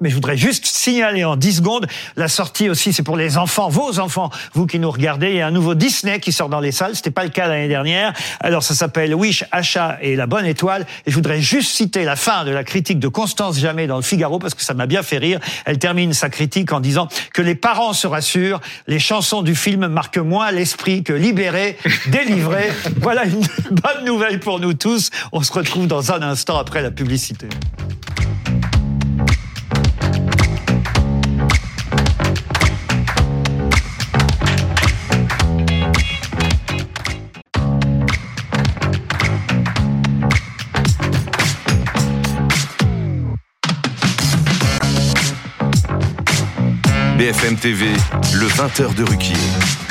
mais je voudrais juste signaler en 10 secondes la sortie aussi, c'est pour les enfants, vos enfants, vous qui nous regardez, il y a un nouveau Disney qui sort dans les salles, c'était pas le cas l'année dernière. Alors ça s'appelle Wish, Achat et la bonne étoile. Et je voudrais juste citer la fin de la critique de Constance Jamais dans le Figaro parce que ça m'a bien fait rire. Elle termine sa critique en disant que les parents se rassurent, les chansons du film marquent moins l'esprit que libéré, délivré. voilà une bonne nouvelle pour nous tous. On se retrouve dans un instant après la publicité. BFM TV, le 20h de Ruquier.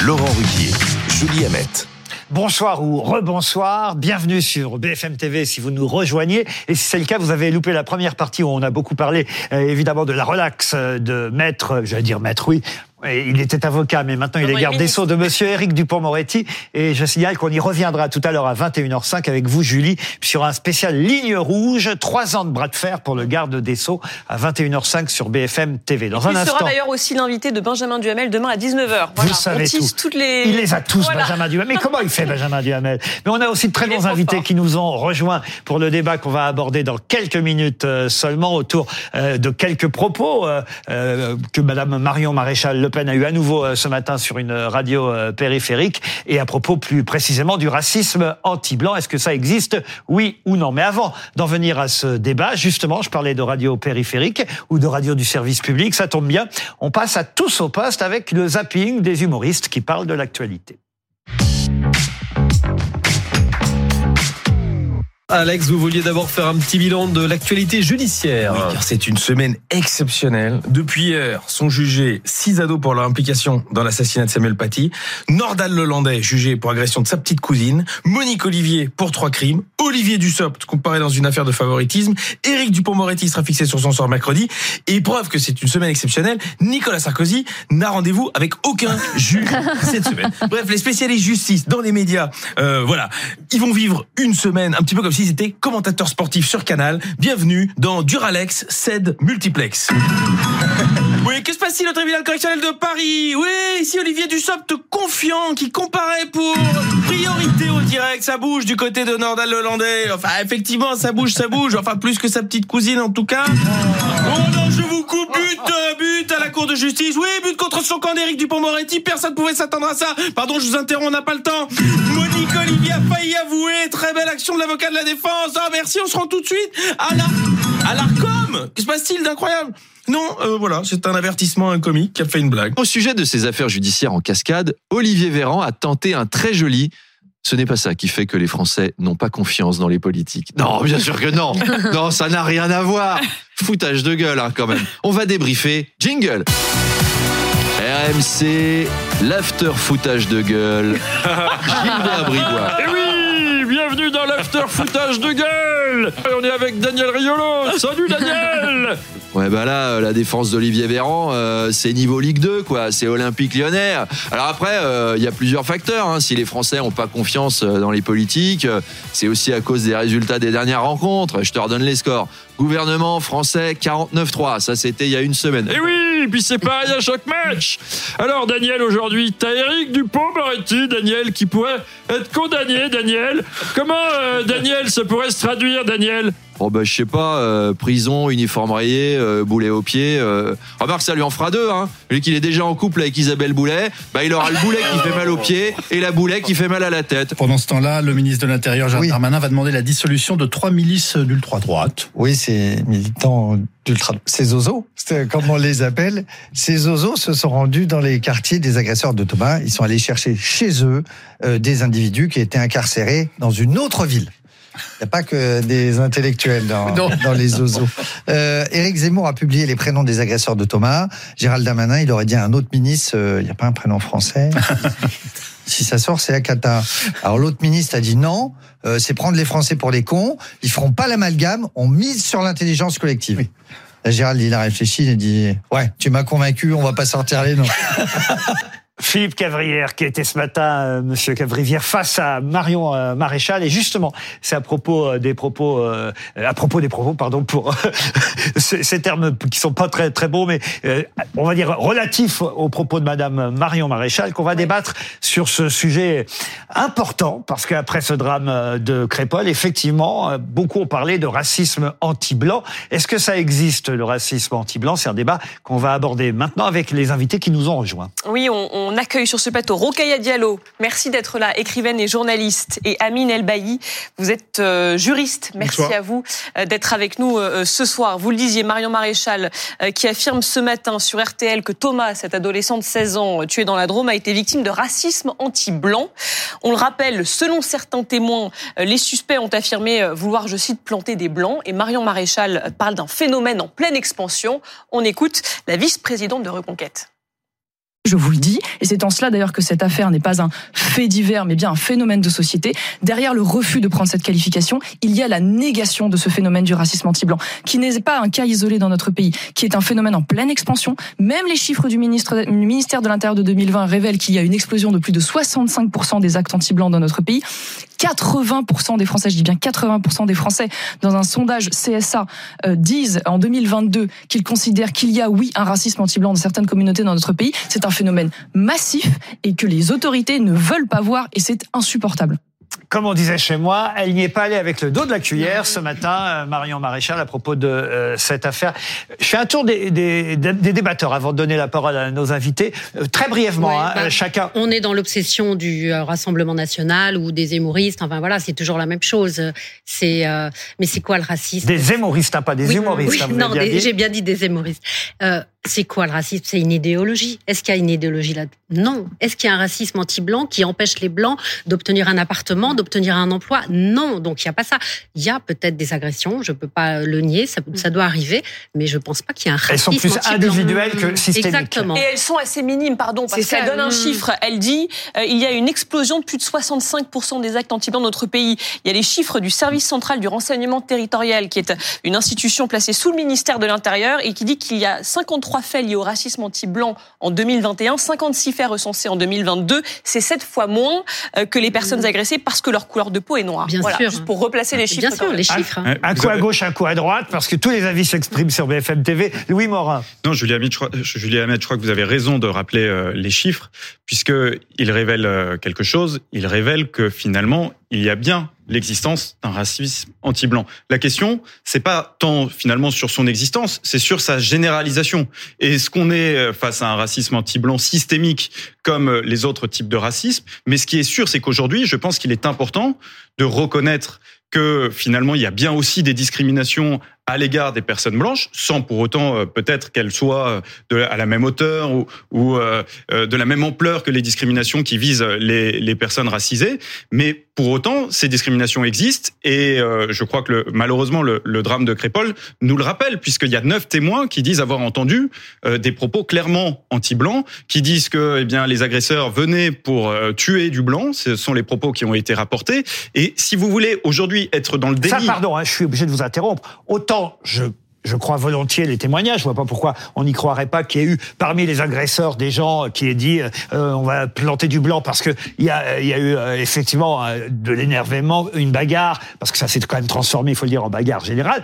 Laurent Ruquier, Julie Hamet. Bonsoir ou rebonsoir, bienvenue sur BFM TV si vous nous rejoignez. Et si c'est le cas, vous avez loupé la première partie où on a beaucoup parlé euh, évidemment de la relaxe euh, de maître, j'allais dire maître, oui. Et Il était avocat, mais maintenant il est garde des Sceaux de Monsieur Éric Dupont-Moretti. Et je signale qu'on y reviendra tout à l'heure à 21h05 avec vous, Julie, sur un spécial ligne rouge, trois ans de bras de fer pour le garde des Sceaux à 21h05 sur BFM TV. Dans un Il sera d'ailleurs aussi l'invité de Benjamin Duhamel demain à 19h. Vous savez tout. toutes les... Il les a tous, Voilà. Benjamin Duhamel. Mais comment il fait, Benjamin Duhamel? Mais on a aussi de très bons invités fort. qui nous ont rejoints pour le débat qu'on va aborder dans quelques minutes euh, seulement autour euh, de quelques propos euh, que Madame Marion Maréchal Le Pen a eu à nouveau euh, ce matin sur une radio euh, périphérique et à propos plus précisément du racisme anti-blanc. Est-ce que ça existe? Oui ou non? Mais avant d'en venir à ce débat, justement, je parlais de radio périphérique ou de radio du service public, ça tombe bien. On passe à tous au poste avec le zapping des humoristes qui parlent de l'actualité. Alex, vous vouliez d'abord faire un petit bilan de l'actualité judiciaire. Oui, car c'est une semaine exceptionnelle. Depuis hier, sont jugés six ados pour leur implication dans l'assassinat de Samuel Paty, Nordal Lelandais jugé pour agression de sa petite cousine, Monique Olivier pour trois crimes, Olivier Dussopt comparé dans une affaire de favoritisme, Éric Dupont-Moretti sera fixé sur son sort mercredi, et preuve que c'est une semaine exceptionnelle, Nicolas Sarkozy n'a rendez-vous avec aucun juge cette semaine. Bref, les spécialistes justice dans les médias, euh, voilà, ils vont vivre une semaine un petit peu comme s'ils étaient commentateurs sportifs sur Canal. Bienvenue dans Duralex CED Multiplex. Oui, que se passe-t-il au tribunal correctionnel de Paris? Oui, ici Olivier Dussopt confiant qui comparait pour priorité au direct. Ça bouge du côté de Nordal Lelandais. Enfin, effectivement, ça bouge, ça bouge. Enfin, plus que sa petite cousine en tout cas. Oh non, je vous coupe, but, but Cour de justice. Oui, but contre son camp d'Éric Dupont-Moretti. Personne ne pouvait s'attendre à ça. Pardon, je vous interromps, on n'a pas le temps. Monique Olivier a failli avouer. Très belle action de l'avocat de la défense. Ah, merci, on se rend tout de suite à la, à l'ARCOM. Que se passe-t-il d'incroyable? Non, euh, voilà, c'est un avertissement un comique qui a fait une blague. Au sujet de ces affaires judiciaires en cascade, Olivier Véran a tenté un très joli. Ce n'est pas ça qui fait que les Français n'ont pas confiance dans les politiques. Non, bien sûr que non. Non, ça n'a rien à voir. Foutage de gueule, hein, quand même. On va débriefer. Jingle. RMC, l'after foutage de gueule. Gilbert Bribois. Et oui, bienvenue dans l'after foutage de gueule. Et on est avec Daniel Riolo. Salut Daniel. Ouais, bah là, euh, la défense d'Olivier Véran, euh, c'est niveau Ligue 2, quoi. C'est Olympique lyonnais. Alors après, euh, il y a plusieurs facteurs. hein. Si les Français n'ont pas confiance euh, dans les politiques, euh, c'est aussi à cause des résultats des dernières rencontres. Je te redonne les scores. Gouvernement français 49-3. Ça, c'était il y a une semaine. Et oui, puis c'est pareil à chaque match. Alors Daniel, aujourd'hui, t'as Eric Dupont-Moretti, Daniel, qui pourrait être condamné, Daniel. Comment, euh, Daniel, ça pourrait se traduire, Daniel? Oh bah je sais pas, euh, prison, uniforme rayé, euh, boulet au pied. Euh... Remarque ça lui en fera deux, hein. Vu qu'il est déjà en couple avec Isabelle Boulet, bah il aura le boulet qui fait mal au pied et la boulet qui fait mal à la tête. Pendant ce temps-là, le ministre de l'Intérieur, Gérald Oui. Darmanin, va demander la dissolution de trois milices d'ultra-droite. Oui, ces militants d'ultra, ces zozos, c'est comme on les appelle, ces zozos se sont rendus dans les quartiers des agresseurs de Thomas. Ils sont allés chercher chez eux euh, des individus qui étaient incarcérés dans une autre ville. Il n'y a pas que des intellectuels dans, dans les zozos. Euh, Éric Zemmour a publié les prénoms des agresseurs de Thomas. Gérald Darmanin, il aurait dit à un autre ministre, euh, il n'y a pas un prénom français. si ça sort, c'est la cata. Alors l'autre ministre a dit non, euh, c'est prendre les Français pour les cons. Ils feront pas l'amalgame. On mise sur l'intelligence collective. Là, Gérald, il a réfléchi, il a dit ouais, tu m'as convaincu, on va pas sortir les noms. Philippe Cavrière, qui était ce matin, euh, Monsieur Cavrivière, face à Marion euh, Maréchal, et justement, c'est à propos euh, des propos, euh, à propos des propos, pardon, pour ces, termes qui sont pas très très beaux, mais euh, on va dire relatifs aux propos de Madame Marion Maréchal, qu'on va débattre sur ce sujet important, parce qu'après ce drame de Crépol, effectivement, beaucoup ont parlé de racisme anti-blanc. Est-ce que ça existe le racisme anti-blanc? C'est un débat qu'on va aborder maintenant avec les invités qui nous ont rejoints. Oui, on, on accueille sur ce plateau Rokaya Diallo. Merci d'être là, écrivaine et journaliste. Et Amine Elbaï, vous êtes euh, juriste. Merci Bonsoir. à vous euh, d'être avec nous euh, ce soir. Vous le disiez, Marion Maréchal, qui affirme ce matin sur RTL que Thomas, cet adolescent de 16 ans euh, tué dans la Drôme, a été victime de racisme anti-blanc. On le rappelle, selon certains témoins, les suspects ont affirmé vouloir, je cite, planter des blancs. Et Marion Maréchal parle d'un phénomène en pleine expansion. On écoute la vice-présidente de Reconquête. Je vous le dis, et c'est en cela d'ailleurs que cette affaire n'est pas un fait divers, mais bien un phénomène de société. Derrière le refus de prendre cette qualification, il y a la négation de ce phénomène du racisme anti-blanc, qui n'est pas un cas isolé dans notre pays, qui est un phénomène en pleine expansion. Même les chiffres du, ministère de l'Intérieur de 2020 révèlent qu'il y a une explosion de plus de 65% des actes anti-blancs dans notre pays. 80% des Français, je dis bien 80% des Français, dans un sondage CSA, euh, disent en 2022 qu'ils considèrent qu'il y a, oui, un racisme anti-blanc dans certaines communautés dans notre pays. C'est un phénomène massif et que les autorités ne veulent pas voir et c'est insupportable. Comme on disait chez moi, elle n'y est pas allée avec le dos de la cuillère ce matin, euh, Marion Maréchal, à propos de euh, cette affaire. Je fais un tour des, des, des- débatteurs avant de donner la parole à nos invités. Euh, très brièvement, Ouais, hein, bah, euh, chacun. On est dans l'obsession du euh, Rassemblement national ou des hémoristes. Enfin voilà, c'est toujours la même chose. C'est euh, mais c'est quoi le racisme? Des hémoristes, hein, pas des Oui, humoristes. oui, hein, non, j'ai bien dit des hémoristes. Euh, c'est quoi le racisme? C'est une idéologie. Est-ce qu'il y a une idéologie là? Non. Est-ce qu'il y a un racisme anti-blanc qui empêche les blancs d'obtenir un appartement, d'obtenir un emploi Non. Donc il y a pas ça. Il y a peut-être des agressions. Je peux pas le nier. Ça, ça doit arriver, mais je pense pas qu'il y ait un Elles racisme sont plus individuelles que systémiques. Exactement. Et elles sont assez minimes, pardon, parce qu'elle ça, donne un mm. chiffre. Elle dit euh, il y a une explosion de plus de 65% des actes anti-blancs dans notre pays. Il y a les chiffres du service central du renseignement territorial, qui est une institution placée sous le ministère de l'Intérieur et qui dit qu'il y a 53 faits liés au racisme anti-blanc en 2021, 56 faits recensés en 2022. C'est sept fois moins euh, que les personnes agressées parce que leur couleur de peau est noire. Bien voilà, sûr. juste pour replacer les chiffres. Bien sûr, les chiffres. Un, un coup à gauche, un coup à droite, parce que tous les avis s'expriment sur BFM TV. Louis Morin. Non, Julie Hamet, je crois, Julie Hamet, je crois que vous avez raison de rappeler euh, les chiffres, puisque il révèle euh, quelque chose. Il révèle que finalement, il y a bien l'existence d'un racisme anti-blanc. La question, c'est pas tant finalement sur son existence, c'est sur sa généralisation. Est-ce qu'on est euh, face à un racisme anti-blanc systémique comme euh, les autres types de racisme? Mais ce qui est sûr, c'est qu'aujourd'hui, je pense qu'il est important de reconnaître que finalement, il y a bien aussi des discriminations à l'égard des personnes blanches, sans pour autant euh, peut-être qu'elles soient euh, de, à la même hauteur ou, ou euh, euh, de la même ampleur que les discriminations qui visent les, les personnes racisées. Mais pour autant, ces discriminations existent et euh, je crois que le, malheureusement le, le drame de Crépol nous le rappelle, puisqu'il y a neuf témoins qui disent avoir entendu euh, des propos clairement anti-blancs, qui disent que eh bien les agresseurs venaient pour euh, tuer du blanc. Ce sont les propos qui ont été rapportés. Et si vous voulez aujourd'hui être dans le déni, Ça, pardon, hein, je suis obligé de vous interrompre. Autant je je crois volontiers les témoignages. Je vois pas pourquoi on n'y croirait pas qu'il y ait eu parmi les agresseurs des gens qui aient dit euh, on va planter du blanc parce que il y a, y a eu euh, effectivement euh, de l'énervement, une bagarre parce que ça s'est quand même transformé, il faut le dire, en bagarre générale.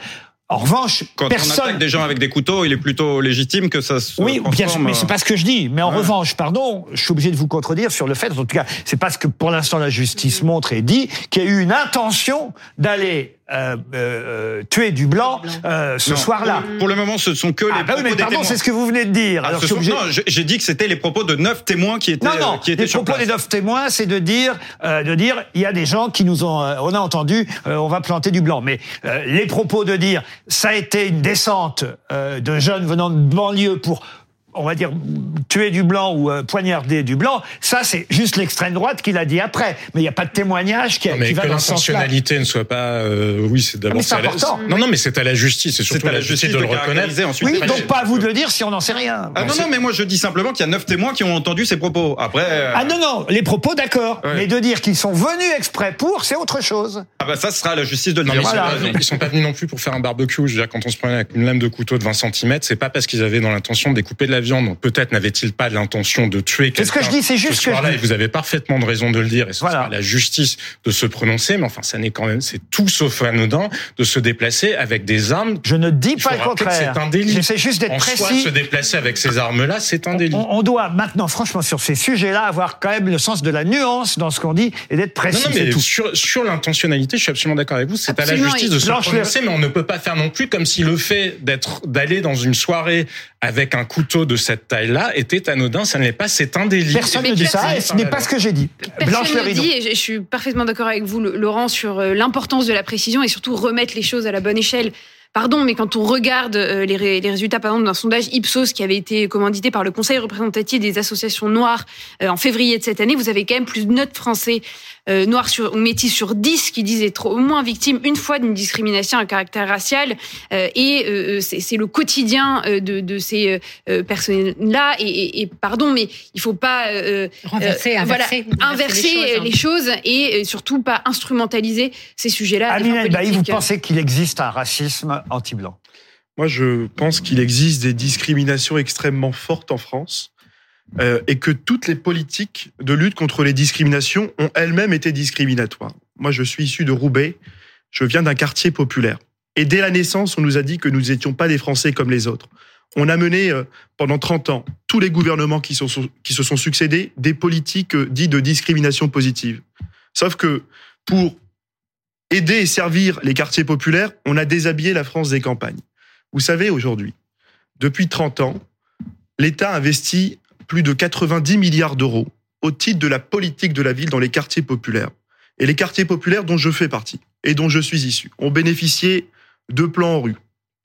En revanche, quand on personne. attaque des gens avec des couteaux, il est plutôt légitime que ça se Oui, bien sûr, mais c'est euh, pas ce que je dis. Mais en Ouais. revanche, pardon, je suis obligé de vous contredire sur le fait, en tout cas, c'est pas ce que pour l'instant la justice montre et dit, qu'il y a eu une intention d'aller euh, euh, tuer du blanc euh, ce soir-là. Pour le moment, ce sont que les Ah bah oui, propos mais des pardon, c'est ce que vous venez de dire. Ah, Alors, sont- obligé- non, j'ai dit que c'était les propos de neuf témoins qui étaient, Non, non, euh, qui étaient les sur propos place. des neuf témoins, c'est de dire, euh, de dire, il y a des gens qui nous ont, euh, on a entendu, euh, on va planter du blanc. Mais euh, les propos de dire, ça a été une descente euh, de jeunes venant de banlieue pour on va dire, tuer du blanc ou euh, poignarder du blanc, ça c'est juste l'extrême droite qui l'a dit après. Mais il n'y a pas de témoignage qui, Non, mais qui va que dans ce sens-là. l'intentionnalité ne soit pas, euh, oui, c'est Ah, d'abord la- important. Non, non, mais c'est à la justice, c'est surtout à la justice de le reconnaître. ensuite. Oui, donc pas à vous de le dire si on n'en sait rien. Ah non, non, mais moi je dis simplement qu'il y a neuf témoins qui ont entendu ces propos. Après. euh, Ah non, non, les propos, d'accord. Ouais. Mais de dire qu'ils sont venus exprès pour, c'est autre chose. Ah bah ça sera à la justice de le Non, dire. ils, Voilà. sont pas, ils sont pas venus non plus pour faire un barbecue. Je veux dire, quand on se prenait avec une lame de couteau de 20 cm, c'est pas parce qu'ils avaient dans l'intention de découper de la viande. Donc peut-être n'avaient-ils pas l'intention de tuer quelqu'un. C'est ce que je dis, c'est juste ce que je soir-là, dis. Et vous avez parfaitement de raison de le dire. Et ce Voilà. sera à la justice de se prononcer. Mais enfin, ça n'est quand même, c'est tout sauf anodin de se déplacer avec des armes. Je ne dis pas le contraire. C'est un délit. J'essaie juste d'être en soi, précis. se déplacer avec ces armes-là, c'est un délit. On, on doit maintenant, franchement, sur ces sujets-là, avoir quand même le sens de la nuance dans ce qu'on dit et d'être Non, précis. non, c'est mais tout. sur, sur l'intentionnalité, je suis absolument d'accord avec vous. C'est à la justice de se prononcer, mais on ne peut pas faire non plus comme si le fait d'être d'aller dans une soirée avec un couteau de cette taille-là était anodin. Ça ne l'est pas. C'est un délit. Personne ne dit ça et ce n'est pas ce que j'ai dit. Blanche Personne ne dit, et je, suis parfaitement d'accord avec vous, Laurent, sur euh, l'importance de la précision et surtout remettre les choses à la bonne échelle. Pardon, mais quand on regarde euh, les, ré- les résultats, par exemple, d'un sondage Ipsos qui avait été commandité par le Conseil représentatif des associations noires euh, en février de cette année, vous avez quand même plus de 9 Français euh, noirs sur, ou métis sur 10 qui disent être au moins victimes une fois d'une discrimination à caractère racial. Euh, et euh, c'est le quotidien de, de ces euh, personnes-là. Et, et- et pardon, mais il faut pas euh, Renverser, euh, voilà, inverser, inverser inverser les choses, et surtout pas instrumentaliser ces sujets-là. Bailly, vous pensez qu'il existe un racisme anti-blanc? Moi, je pense qu'il existe des discriminations extrêmement fortes en France euh, et que toutes les politiques de lutte contre les discriminations ont elles-mêmes été discriminatoires. Moi, je suis issu de Roubaix, je viens d'un quartier populaire. Et dès la naissance, on nous a dit que nous n'étions pas des Français comme les autres. On a mené euh, pendant 30 ans, tous les gouvernements qui, se sont succédés, des politiques euh, dites de discrimination positive. Sauf que pour aider et servir les quartiers populaires, on a déshabillé la France des campagnes. Vous savez, aujourd'hui, depuis 30 ans, l'État investit plus de 90 milliards d'euros au titre de la politique de la ville dans les quartiers populaires. Et les quartiers populaires dont je fais partie et dont je suis issu ont bénéficié de plans en rue,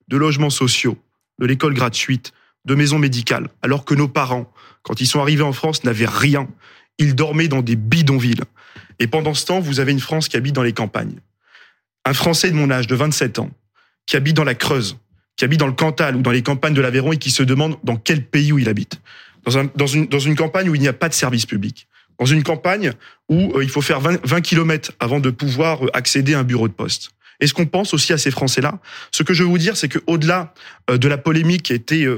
de logements sociaux, de l'école gratuite, de maisons médicales, alors que nos parents, quand ils sont arrivés en France, n'avaient rien. Ils dormaient dans des bidonvilles. Et pendant ce temps, vous avez une France qui habite dans les campagnes. Un Français de mon âge, de 27 ans, qui habite dans la Creuse, qui habite dans le Cantal ou dans les campagnes de l'Aveyron et qui se demande dans quel pays où il habite. Dans, un- dans, une, dans une campagne où il n'y a pas de service public. Dans une campagne où euh, il faut faire 20, 20 km avant de pouvoir euh, accéder à un bureau de poste. Est-ce qu'on pense aussi à ces Français-là? Ce que je veux vous dire, c'est qu'au-delà euh, de la polémique qui a été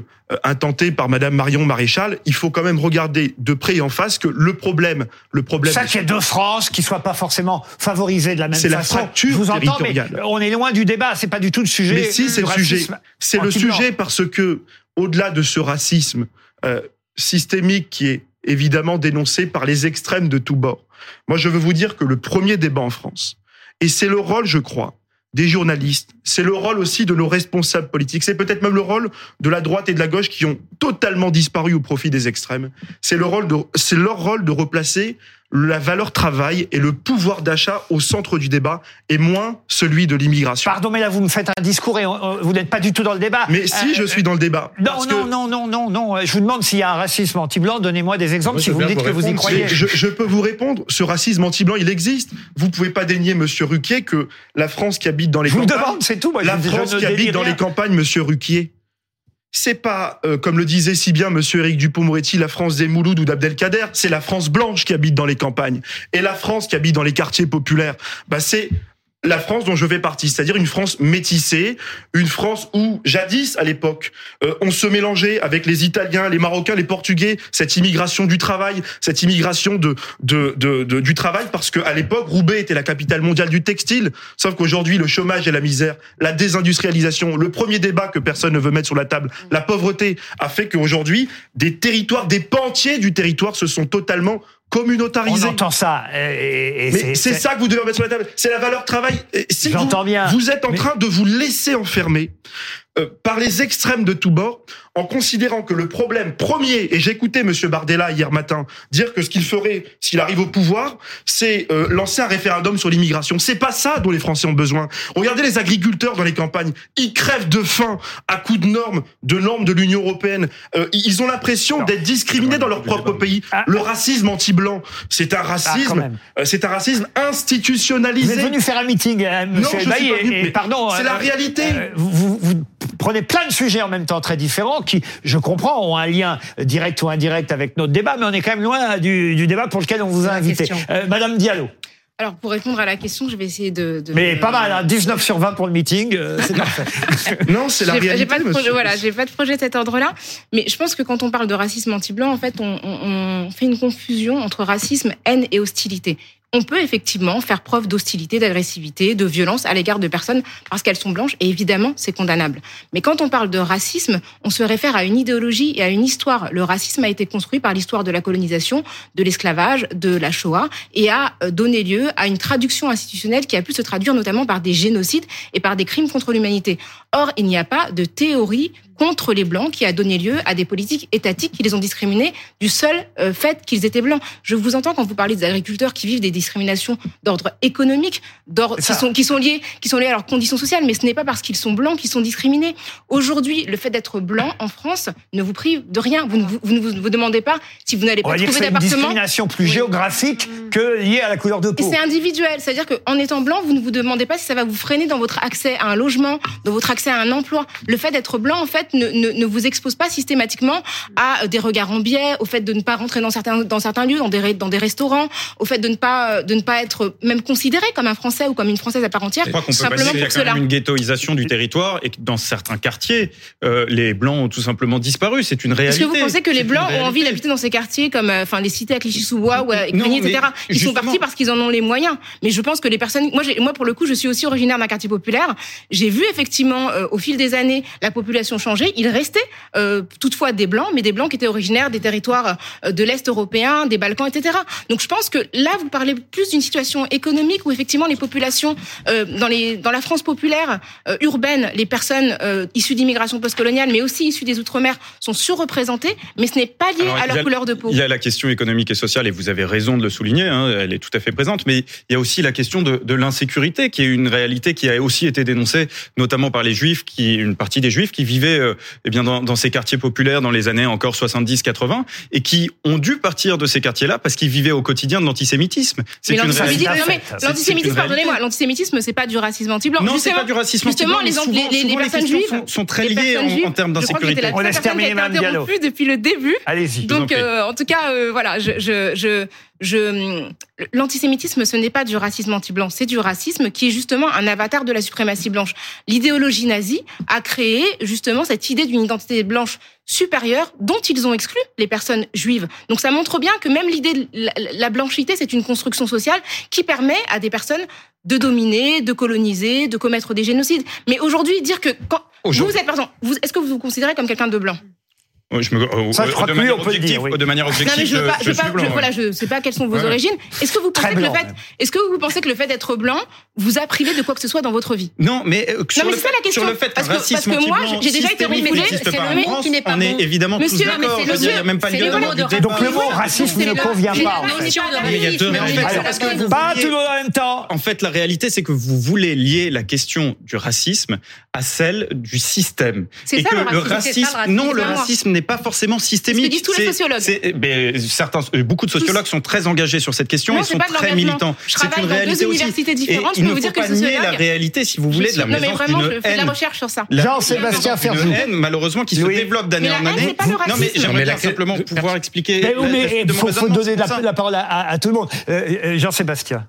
intentée par Madame Marion Maréchal, il faut quand même regarder de près et en face que le problème, le problème. Ça qu'il y ait deux France qui soient pas forcément favorisées de la même C'est la façon. fracture Je vous entends, mais on est loin du débat. C'est pas du tout le sujet. Mais si, c'est le sujet. C'est le sujet parce que, au-delà de ce racisme euh, systémique qui est évidemment dénoncé par les extrêmes de tous bords, moi je veux vous dire que le premier débat en France, et c'est le rôle, je crois, des journalistes, c'est le rôle aussi de nos responsables politiques, c'est peut-être même le rôle de la droite et de la gauche qui ont totalement disparu au profit des extrêmes. C'est le rôle de, c'est leur rôle de replacer la valeur travail et le pouvoir d'achat au centre du débat et moins celui de l'immigration. Pardon, mais là, vous me faites un discours et euh, vous n'êtes pas du tout dans le débat. Mais si, je suis dans le débat. Non, Parce non, que- non, non, non, non. Je vous demande s'il y a un racisme anti-blanc. Donnez-moi des exemples Moi, si vous me dites que vous y croyez. Je, je peux vous répondre. Ce racisme anti-blanc, il existe. Vous pouvez pas dénier, Monsieur Ruquier, que la France qui habite dans les Je vous campagnes, demande, c'est tout. Moi, la je France qui habite dans les campagnes, Monsieur Ruquier, c'est pas, euh, comme le disait si bien Monsieur Éric Dupond-Moretti, la France des Moulouds ou d'Abdelkader, c'est la France blanche qui habite dans les campagnes. Et la France qui habite dans les quartiers populaires, bah c'est la France dont je fais partie, c'est-à-dire une France métissée, une France où, jadis, à l'époque, euh, on se mélangeait avec les Italiens, les Marocains, les Portugais, cette immigration du travail, cette immigration de, de, de, du travail, parce qu'à l'époque, Roubaix était la capitale mondiale du textile, sauf qu'aujourd'hui, le chômage et la misère, la désindustrialisation, le premier débat que personne ne veut mettre sur la table, la pauvreté, a fait qu'aujourd'hui, des territoires, des pans du territoire se sont totalement communautarisés. On entend ça. et- et Mais c'est ça que vous devez remettre sur la table. C'est la valeur travail. Si J'entends vous, bien. Vous êtes en Mais- train de vous laisser enfermer euh, par les extrêmes de tous bords, en considérant que le problème premier, et j'écoutais Monsieur Bardella hier matin dire que ce qu'il ferait s'il arrive au pouvoir, c'est euh, lancer un référendum sur l'immigration. C'est pas ça dont les Français ont besoin. Regardez les agriculteurs dans les campagnes, ils crèvent de faim à coups de normes, de normes de l'Union européenne. Euh, ils ont l'impression d'être discriminés dans leur propre pays. Le racisme anti-blanc, c'est un racisme, même. euh, c'est un racisme Vous institutionnalisé. êtes venu faire un meeting, Non, monsieur je Elbaï, suis pas venu, et- et mais pardon. c'est la euh, réalité. euh, vous, vous- vous prenez plein de sujets en même temps très différents qui, je comprends, ont un lien direct ou indirect avec notre débat, mais on est quand même loin du, du débat pour lequel on vous a invité. Euh, Madame Diallo. Alors, pour répondre à la question, je vais essayer de. de- Mais pas mal, hein, 19 sur 20 pour le meeting, euh, c'est parfait. non, c'est J'ai- J'ai pas de projet, voilà, j'ai pas de projet de cet ordre-là. Mais je pense que quand on parle de racisme anti-blanc, en fait, on, on- on fait une confusion entre racisme, haine et hostilité. On peut effectivement faire preuve d'hostilité, d'agressivité, de violence à l'égard de personnes parce qu'elles sont blanches, et évidemment, c'est condamnable. Mais quand on parle de racisme, on se réfère à une idéologie et à une histoire. Le racisme a été construit par l'histoire de la colonisation, de l'esclavage, de la Shoah, et a euh, donné lieu à une traduction institutionnelle qui a pu se traduire notamment par des génocides et par des crimes contre l'humanité. Or, il n'y a pas de théorie contre les blancs qui a donné lieu à des politiques étatiques qui les ont discriminés du seul euh, fait qu'ils étaient blancs. Je vous entends quand vous parlez des agriculteurs qui vivent des discriminations d'ordre économique, d'ordre qui sont qui sont liées qui sont liées à leurs conditions sociales, mais ce n'est pas parce qu'ils sont blancs qu'ils sont discriminés. Aujourd'hui, le fait d'être blanc en France ne vous prive de rien. Vous ne vous, vous ne vous, demandez pas si vous n'allez pas trouver c'est une d'appartement. discrimination plus géographique que liée à la couleur de Et peau. c'est individuel, c'est-à-dire qu'en étant blanc, vous ne vous demandez pas si ça va vous freiner dans votre accès à un logement, dans votre accès à un emploi. Le fait d'être blanc, en fait, ne, ne, ne vous expose pas systématiquement à des regards en biais, au fait de ne pas rentrer dans certains dans certains lieux, dans des dans des restaurants, au fait de ne pas de ne pas être même considéré comme un Français ou comme une Française à part entière, Je crois qu'on peut simplement passer, pour cela. une ghettoisation du territoire et que dans certains quartiers, euh, les blancs ont tout simplement disparu. C'est une Est-ce réalité. que vous pensez que les Blancs ont envie d'habiter dans ces quartiers comme, euh, enfin, les cités à Clichy-sous-Bois ou à Grigny, etc. Ils sont justement- partis parce qu'ils en ont les moyens. Mais je pense que les personnes, moi, moi pour le coup, je suis aussi originaire d'un quartier populaire. J'ai vu effectivement euh, au fil des années la population changer. Il restait euh, toutefois des blancs, mais des blancs qui étaient originaires des territoires euh, de l'est européen, des Balkans, etc. Donc je pense que là, vous parlez plus d'une situation économique où effectivement les populations euh, dans les dans la France populaire euh, urbaine, les personnes euh, issues d'immigration postcoloniale, mais aussi issues des outre-mer, sont surreprésentées. Mais ce n'est pas lié Alors, à leur a- couleur de peau. Il y a la question économique et sociale, et vous avez raison de le souligner, hein, elle est tout à fait présente, mais il y a aussi la question de, de l'insécurité, qui est une réalité qui a aussi été dénoncée, notamment par les juifs, qui une partie des juifs qui vivaient euh, eh bien dans, dans ces quartiers populaires dans les années encore 70-80, et qui ont dû partir de ces quartiers-là parce qu'ils vivaient au quotidien de l'antisémitisme. C'est Mais une l'antisémitisme, réalité. non, mais C'est- c'est l'antisémitisme, une pardonnez-moi, l'antisémitisme, c'est pas du racisme anti-blanc. Non, c'est Justement- pas du racisme Justement, anti-blanc, les, souvent- les, les, souvent, les personnes questions juives sont- sont très liées en- termes d'insécurité. On laisse terminer Mme Diallo. depuis le début. Allez-y. Donc, euh, en tout cas, euh, voilà, je, je, l'antisémitisme, ce n'est pas du racisme anti-blanc, c'est du racisme qui est justement un avatar de la suprématie blanche. L'idéologie nazie a créé justement cette idée d'une identité blanche supérieure dont ils ont exclu les personnes juives. Donc ça montre bien que même l'idée de la, la blanchité, c'est une construction sociale qui permet à des personnes de dominer, de coloniser, de commettre des génocides. Mais aujourd'hui, dire que quand vous êtes, pardon, est-ce que vous vous considérez comme quelqu'un de blanc? Ouais, Je me, euh, Ça, je euh, crois de que oui, manière on peut objective, dire, oui. de manière Non, objective, mais je veux pas, je, je je, ouais. voilà, je sais pas quelles sont vos Ouais. origines. Est-ce que vous pensez que le fait, est-ce que vous pensez que le fait d'être blanc vous a privé de quoi que ce soit dans votre vie Non, mais euh, sur, mais le fait, la question. sur le fait qu'un Parce que- parce racisme que moi, j'ai déjà été refoulée, c'est le mot qui n'est pas on est bon. évidemment Monsieur, tous mais d'accord. Il n'y a mot- même pas lieu de. Donc le mot racisme ne convient pas. Pas tout le monde en même temps. En fait, la réalité, c'est que vous voulez lier la question du racisme à celle du système. C'est Et ça, que le racisme, non, le racisme n'est pas forcément systémique. Ce que disent tous les sociologues. certains, beaucoup de sociologues sont très engagés sur cette question Non, et sont très militants. Je C'est travaille une réalité aussi. Ne vous faut dire que pas nier la réalité, si vous voulez, de la Non, mais vraiment, je fais de la recherche sur ça. Jean-Sébastien Une Ferjou. haine, malheureusement, qui se développe d'année en année. c'est pas le Non, mais racisme. j'aimerais simplement pouvoir expliquer. Mais il mon faut, donner la, parole à, tout le monde. Euh, euh, Jean-Sébastien.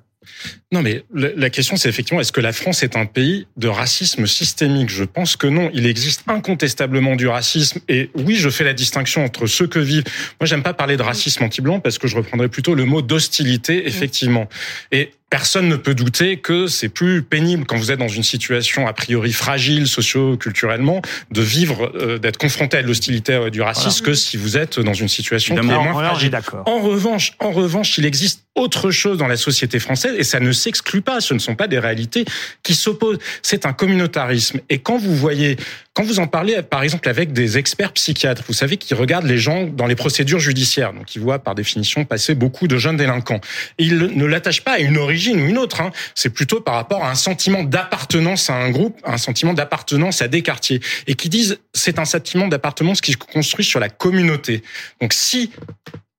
Non, mais la la question, c'est effectivement, est-ce que la France est un pays de racisme systémique? Je pense que non. Il existe incontestablement du racisme. Et oui, je fais la distinction entre ceux que vivent. Moi, j'aime pas parler de racisme anti-blanc parce que je reprendrais plutôt le mot d'hostilité, effectivement. Et personne ne peut douter que c'est plus pénible quand vous êtes dans une situation a priori fragile socio-culturellement de vivre, euh, d'être confronté à de l'hostilité euh, du racisme que si vous êtes dans une situation qui est Évidemment, moins fragile. d'accord. En revanche, en revanche, il existe autre chose dans la société française et ça ne s'exclut pas. Ce ne sont pas des réalités qui s'opposent. C'est un communautarisme. Et quand vous voyez, quand vous en parlez, par exemple, avec des experts psychiatres, vous savez qui regardent les gens dans les procédures judiciaires, donc ils voient par définition passer beaucoup de jeunes délinquants. Ils ne l'attachent pas à une origine ou une autre. Hein. C'est plutôt par rapport à un sentiment d'appartenance à un groupe, un sentiment d'appartenance à des quartiers, et qui disent c'est un sentiment d'appartenance qui se construit sur la communauté. Donc si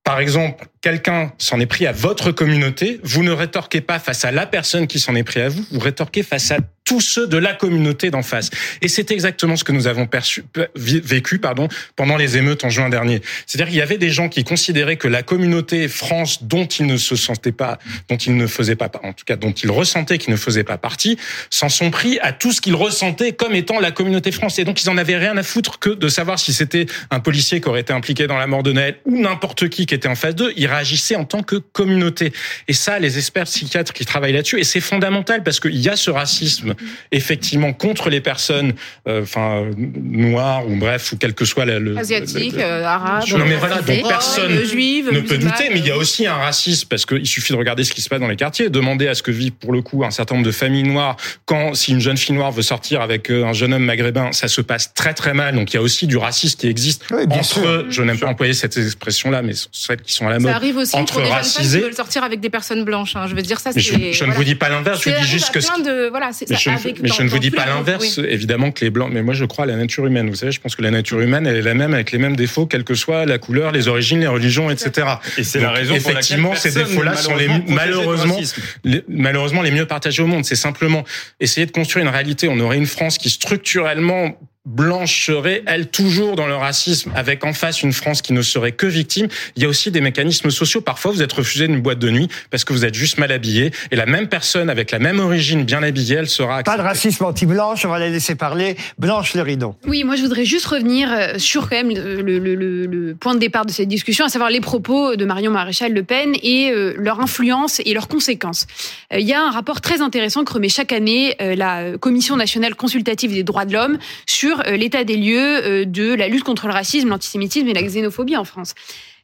par exemple, quelqu'un s'en est pris à votre communauté, vous ne rétorquez pas face à la personne qui s'en est pris à vous, vous rétorquez face à tous ceux de la communauté d'en face. Et c'est exactement ce que nous avons perçu, vécu pardon, pendant les émeutes en juin dernier. C'est-à-dire qu'il y avait des gens qui considéraient que la communauté France, dont ils ne se sentaient pas, dont ils ne faisaient pas, en tout cas dont ils ressentaient qu'ils ne faisaient pas partie, s'en sont pris à tout ce qu'ils ressentaient comme étant la communauté France. Et donc ils en avaient rien à foutre que de savoir si c'était un policier qui aurait été impliqué dans la mort de Naël ou n'importe qui qui était en face d'eux. Réagissaient en tant que communauté. Et ça, les experts psychiatres qui travaillent là-dessus, et c'est fondamental parce qu'il y a ce racisme effectivement contre les personnes, euh, enfin noires ou bref ou quel que soit le, asiatique, euh, arabe, non mais voilà, donc personne juive, ne peut douter, mais il y a aussi un racisme parce qu'il suffit de regarder ce qui se passe dans les quartiers, demander à ce que vivent pour le coup un certain nombre de familles noires quand si une jeune fille noire veut sortir avec euh, un jeune homme maghrébin, ça se passe très très mal. Donc il y a aussi du racisme qui existe entre, je n'aime pas employer cette expression-là, mais celles qui sont à la mode, arrive aussi entre pour des racisés. jeunes femmes qui veulent sortir avec des personnes blanches. Hein. Je veux dire ça, je, ne vous dis pas l'inverse, je dis juste que de voilà, c'est mais ça, je, ne- avec- mais dans- je ne vous dis pas l'inverse, oui. évidemment que les blancs, mais moi je crois à la nature humaine. Vous savez, je pense que la nature humaine, elle est la même avec les mêmes défauts, quelle que soit la couleur, les origines, les religions, etc. Et c'est la raison pour laquelle effectivement, ces défauts-là sont les malheureusement les- malheureusement les mieux partagés au monde. C'est simplement essayer de construire une réalité. On aurait une France qui structurellement blanche serait, elle, toujours dans le racisme, avec en face une France qui ne serait que victime. Il y a aussi des mécanismes sociaux. Parfois, vous êtes refusé d'une boîte de nuit parce que vous êtes juste mal habillé. Et la même personne, avec la même origine, bien habillée, elle sera Pas de racisme anti-blanche, on va la laisser parler. Blanche le rideau. Oui, moi je voudrais juste revenir euh, sur quand même le, le- le- le- le point de départ de cette discussion, à savoir les propos de Marion Maréchal Le Pen et euh, leur influence et leurs conséquences. Euh, Il y a un rapport très intéressant que remet chaque année la Commission nationale consultative des droits de l'homme sur euh, l'état des lieux euh, de la lutte contre le racisme, l'antisémitisme et la xénophobie en France.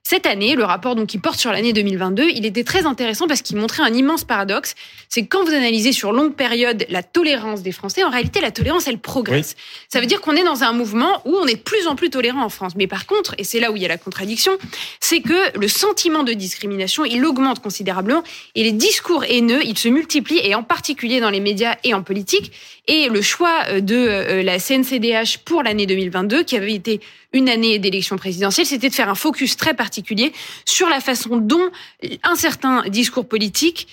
Cette année, le rapport donc qui porte sur l'année 2022, il était très intéressant parce qu'il montrait un immense paradoxe. C'est que quand vous analysez sur longue période la tolérance des Français, en réalité, la tolérance, elle progresse. Ça veut dire qu'on est dans un mouvement où on est de plus en plus tolérant en France. Mais par contre, et c'est là où il y a la contradiction, c'est que le sentiment de discrimination, il augmente considérablement et les discours haineux, ils se multiplient et en particulier dans les médias et en politique. Et le choix euh, de euh, la CNCDH pour l'année 2022, qui avait été une année d'élection présidentielle, c'était de faire un focus très particulier sur la façon dont un certain discours politique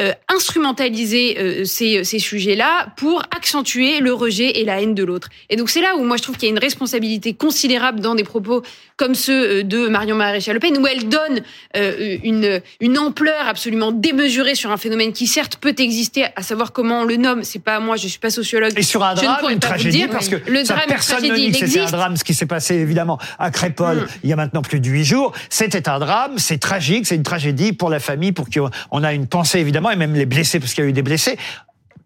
euh, instrumentaliser euh, ces, ces sujets-là pour accentuer le rejet et la haine de l'autre. Et donc c'est là où moi je trouve qu'il y a une responsabilité considérable dans des propos comme ceux euh, de Marion Maréchal Le Pen, où elle donne euh, une, une ampleur absolument démesurée sur un phénomène qui certes peut exister, à savoir comment on le nomme. C'est pas moi, je suis pas sociologue. Et sur un drame, une tragédie, dire. parce que le ça, drame, personne ne nie que c'était un drame, ce qui s'est passé évidemment à Crépole Mm. il y a maintenant plus de huit jours. C'était un drame, c'est tragique, c'est une tragédie pour la famille, pour qui on a une pensée évidemment, et même les blessés, parce qu'il y a eu des blessés.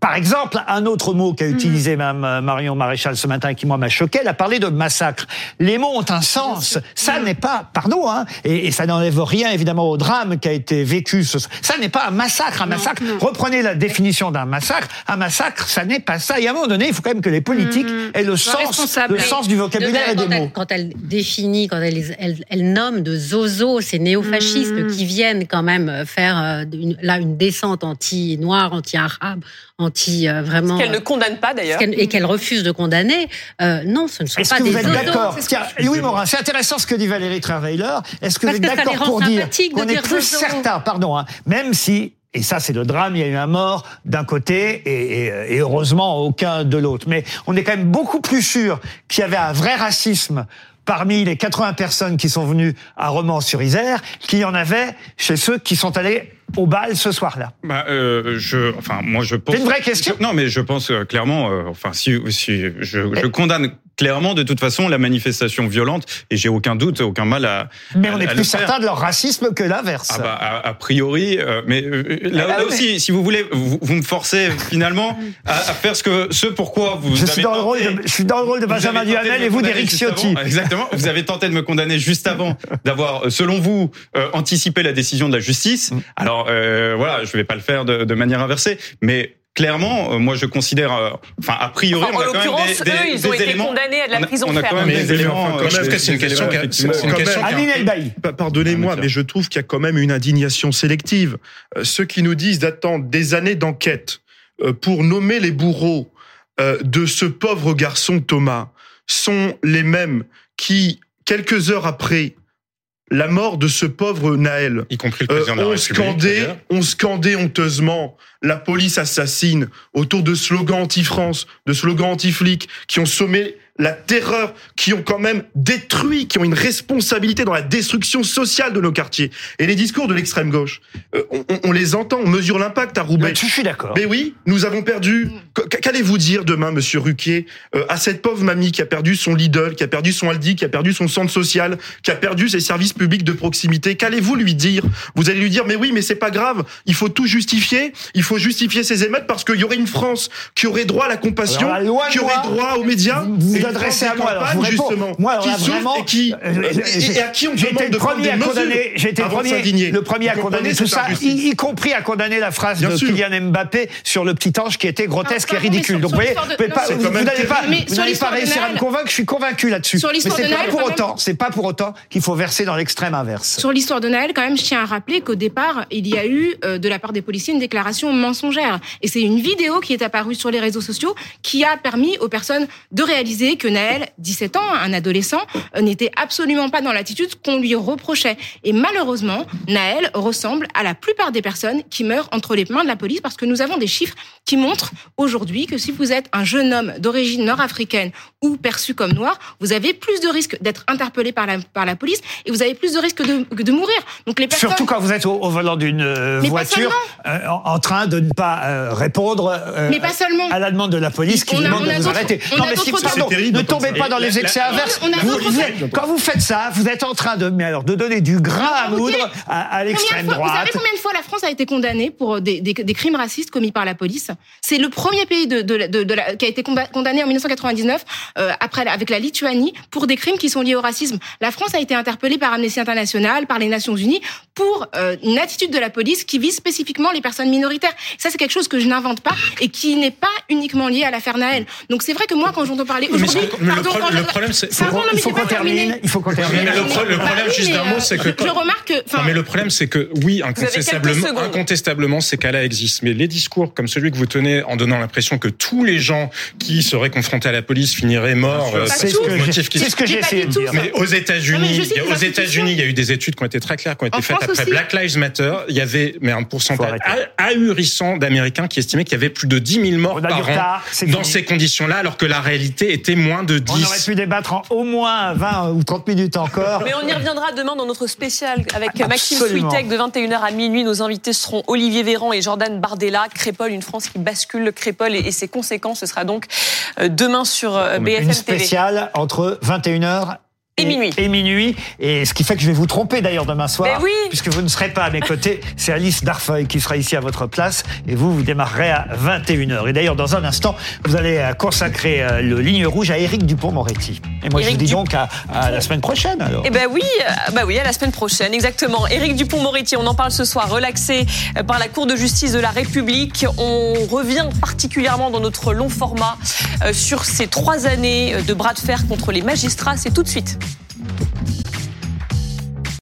Par exemple, un autre mot qu'a utilisé Mme euh, Marion Maréchal ce matin et qui moi m'a choqué, elle a parlé de massacre. Les mots ont un sens. Ça n'est pas, pardon, hein, et, et ça n'enlève rien évidemment au drame qui a été vécu. Ce, ça n'est pas un massacre. Un massacre. Reprenez la définition d'un massacre. Un massacre, ça n'est pas ça. Et à un moment donné, il faut quand même que les politiques aient le sens, le sens du vocabulaire et quand des elle, mots. quand elle définit, quand elle, elle, elle nomme de zozo ces néofascistes qui viennent quand même faire euh, une, là une descente anti-noire, anti-arabe, anti euh, vraiment. Qu'elle ne condamne pas d'ailleurs. et qu'elle refuse de condamner. euh, non, ce ne sont Est-ce pas que des vous êtes d'accord Louis Morin, c'est intéressant ce que dit Valérie Trierweiler. Est-ce que Parce vous êtes d'accord pour dire qu'on est plus certain, pardon, hein, même si et ça, c'est le drame. Il y a eu un mort d'un côté et, et- et heureusement aucun de l'autre. Mais on est quand même beaucoup plus sûr qu'il y avait un vrai racisme parmi les 80 personnes qui sont venues à Romans-sur-Isère qu'il y en avait chez ceux qui sont allés au bal ce soir-là. Bah, euh, je, enfin, moi, je pense. C'est une vraie question. Je- non, mais je pense euh, clairement. euh, enfin, si, si je, je condamne clairement de toute façon la manifestation violente et j'ai aucun doute, aucun mal à. Mais à- on est plus certain de leur racisme que l'inverse. Ah bah, a, a priori, euh, mais euh, là, Ah là ouais. aussi, si vous voulez, vous, vous me forcez finalement à, à faire ce que ce pourquoi vous Je avez suis dans le rôle de, je suis dans le rôle de Benjamin Duhamel me et vous d'Éric avant. Ciotti. Exactement. Vous avez tenté de me condamner juste avant d'avoir, euh, selon vous, euh, anticipé la décision de la justice. Mm. Alors euh, voilà, je vais pas le faire de, de manière inversée, mais clairement, euh, moi je considère, euh, enfin a priori, Enfin, en on a quand même l'occurrence, des, des, eux, ils ont été condamnés à de la on a- prison on a quand ferme. même Mais- des éléments. enfin, quand euh, même, des- parce que c'est une question Pardonnez-moi, mais je trouve qu'il y a quand même une indignation sélective. Euh, Ceux qui nous disent d'attendre des années d'enquête pour nommer les bourreaux de ce pauvre garçon Thomas sont les mêmes qui, quelques heures après la mort de ce pauvre Naël, y compris le président de la ont République, scandé, d'ailleurs. ont scandé honteusement la police assassine autour de slogans anti-France, de slogans anti-flics, qui ont sommé la terreur, qui ont quand même détruit, qui ont une responsabilité dans la destruction sociale de nos quartiers. Et les discours de l'extrême gauche, euh, on, les entend, on mesure l'impact à Roubaix. Je suis d'accord. Mais oui, nous avons perdu. Qu- Qu'allez-vous dire demain, Monsieur Ruquier, euh, à cette pauvre mamie qui a perdu son Lidl, qui a perdu son Aldi, qui a perdu son centre social, qui a perdu ses services publics de proximité? Qu'allez-vous lui dire? Vous allez lui dire, mais oui, mais c'est pas grave. Il faut tout justifier. Il faut justifier ces émeutes parce qu'il y aurait une France qui aurait droit à la compassion, Alors qui aurait droit aux médias. Vous vous adressez à moi, alors je vous réponds. Moi, alors qui là, souffre vraiment, et qui euh, et, et à qui on J'ai été demande le de prendre premier des condamner, j'ai été premier, le premier à condamner tout ça, y, y compris à condamner la phrase Bien de sûr. Kylian Mbappé sur le petit ange qui était grotesque et pardon, mais ridicule. sur- Donc, sur vous voyez, non, pas- vous n'allez pas, vous n'allez pas réussir à me convaincre. Je suis convaincu là-dessus. Sur Mais c'est pas pour autant, c'est pas pour autant qu'il faut verser dans l'extrême inverse. Sur l'histoire de Naël, quand même, je tiens à rappeler qu'au départ, il y a eu euh, de la part des policiers une déclaration mensongère. Et c'est une vidéo qui est apparue sur les réseaux sociaux qui a permis aux personnes de réaliser que Naël, 17 ans, un adolescent, euh, n'était absolument pas dans l'attitude qu'on lui reprochait. Et malheureusement, Naël ressemble à la plupart des personnes qui meurent entre les mains de la police parce que nous avons des chiffres qui montrent aujourd'hui que si vous êtes un jeune homme d'origine nord-africaine ou perçu comme noir, vous avez plus de risques d'être interpellé par la, par la police et vous avez plus de risques de, de mourir. Donc les personnes... Surtout quand vous êtes au, au volant d'une euh, Mais voiture, euh, en, en train de ne pas euh, répondre euh, Mais pas seulement. à la demande de la police qui On a- demande on a de vous arrêter. on Non, a mais si- pardon, terrible ne tombez pas dans les excès inverses. quand vous faites ça, vous êtes en train de, mais alors, de donner du grain à moudre à, l'extrême fois- Vous droite. savez combien de fois la France a été condamnée pour des, des- des crimes racistes commis par la police? C'est le premier pays de, de, la- de- de la- qui a été condamné en 1999 euh, après avec la Lituanie pour des crimes qui sont liés au racisme. La France a été interpellée par Amnesty International, par les Nations Unies pour euh, une attitude de la police qui vise spécifiquement les personnes minoritaires. Ça c'est quelque chose que je n'invente pas et qui n'est pas uniquement lié à l'affaire Naël. Donc c'est vrai que moi quand j'entends parler aujourd'hui, le pardon, pro- quand le je- problème, c'est- il faut qu'on termine. terminé. Il faut qu'on termine. Mais le, pro- le Bah problème, juste d'un mot, euh, c'est que je, je remarque que, enfin, Non, mais le problème, c'est que oui, incontestablement, incontestablement, ces cas-là existent. Mais les discours comme celui que vous tenez en donnant l'impression que tous les gens qui seraient confrontés à la police finiraient morts euh, C'est ce que j'ai- essayé de dire. mais aux États-Unis, aux. États-Unis, il y a eu des études qui ont été très claires, qui ont été faites après. Black Lives Matter. Il y avait mais un pourcentage ah- ahurissant d'Américains qui estimaient qu'il y avait plus de 10 000 morts par an dans ces conditions-là, alors que la réalité était moins de 10. On aurait pu débattre en au moins 20 ou 30 minutes encore. Mais on y reviendra demain dans notre spécial avec Maxime. Switek de 21h à minuit. Nos invités seront Olivier Véran et Jordan Bardella. Crépol, une France qui bascule. Crépol et, et ses conséquences, ce sera donc euh, demain sur euh, BFM Une TV. spéciale entre 21h Et minuit. Et minuit. Et ce qui fait que je vais vous tromper d'ailleurs demain soir. Oui. Puisque vous ne serez pas à mes côtés. C'est Alice Darfeuille qui sera ici à votre place. Et vous, vous démarrerez à 21h. Et d'ailleurs, dans un instant, vous allez euh, consacrer euh, le ligne rouge à Éric Dupont-Moretti. Et moi, je vous dis Dup- donc à, à la semaine prochaine alors. Eh ben oui, euh, bah oui, à la semaine prochaine, exactement. Éric Dupont-Moretti, on en parle ce soir, relaxé par la Cour de justice de la République. On revient particulièrement dans notre long format sur ces trois années de bras de fer contre les magistrats. C'est tout de suite. Thank you.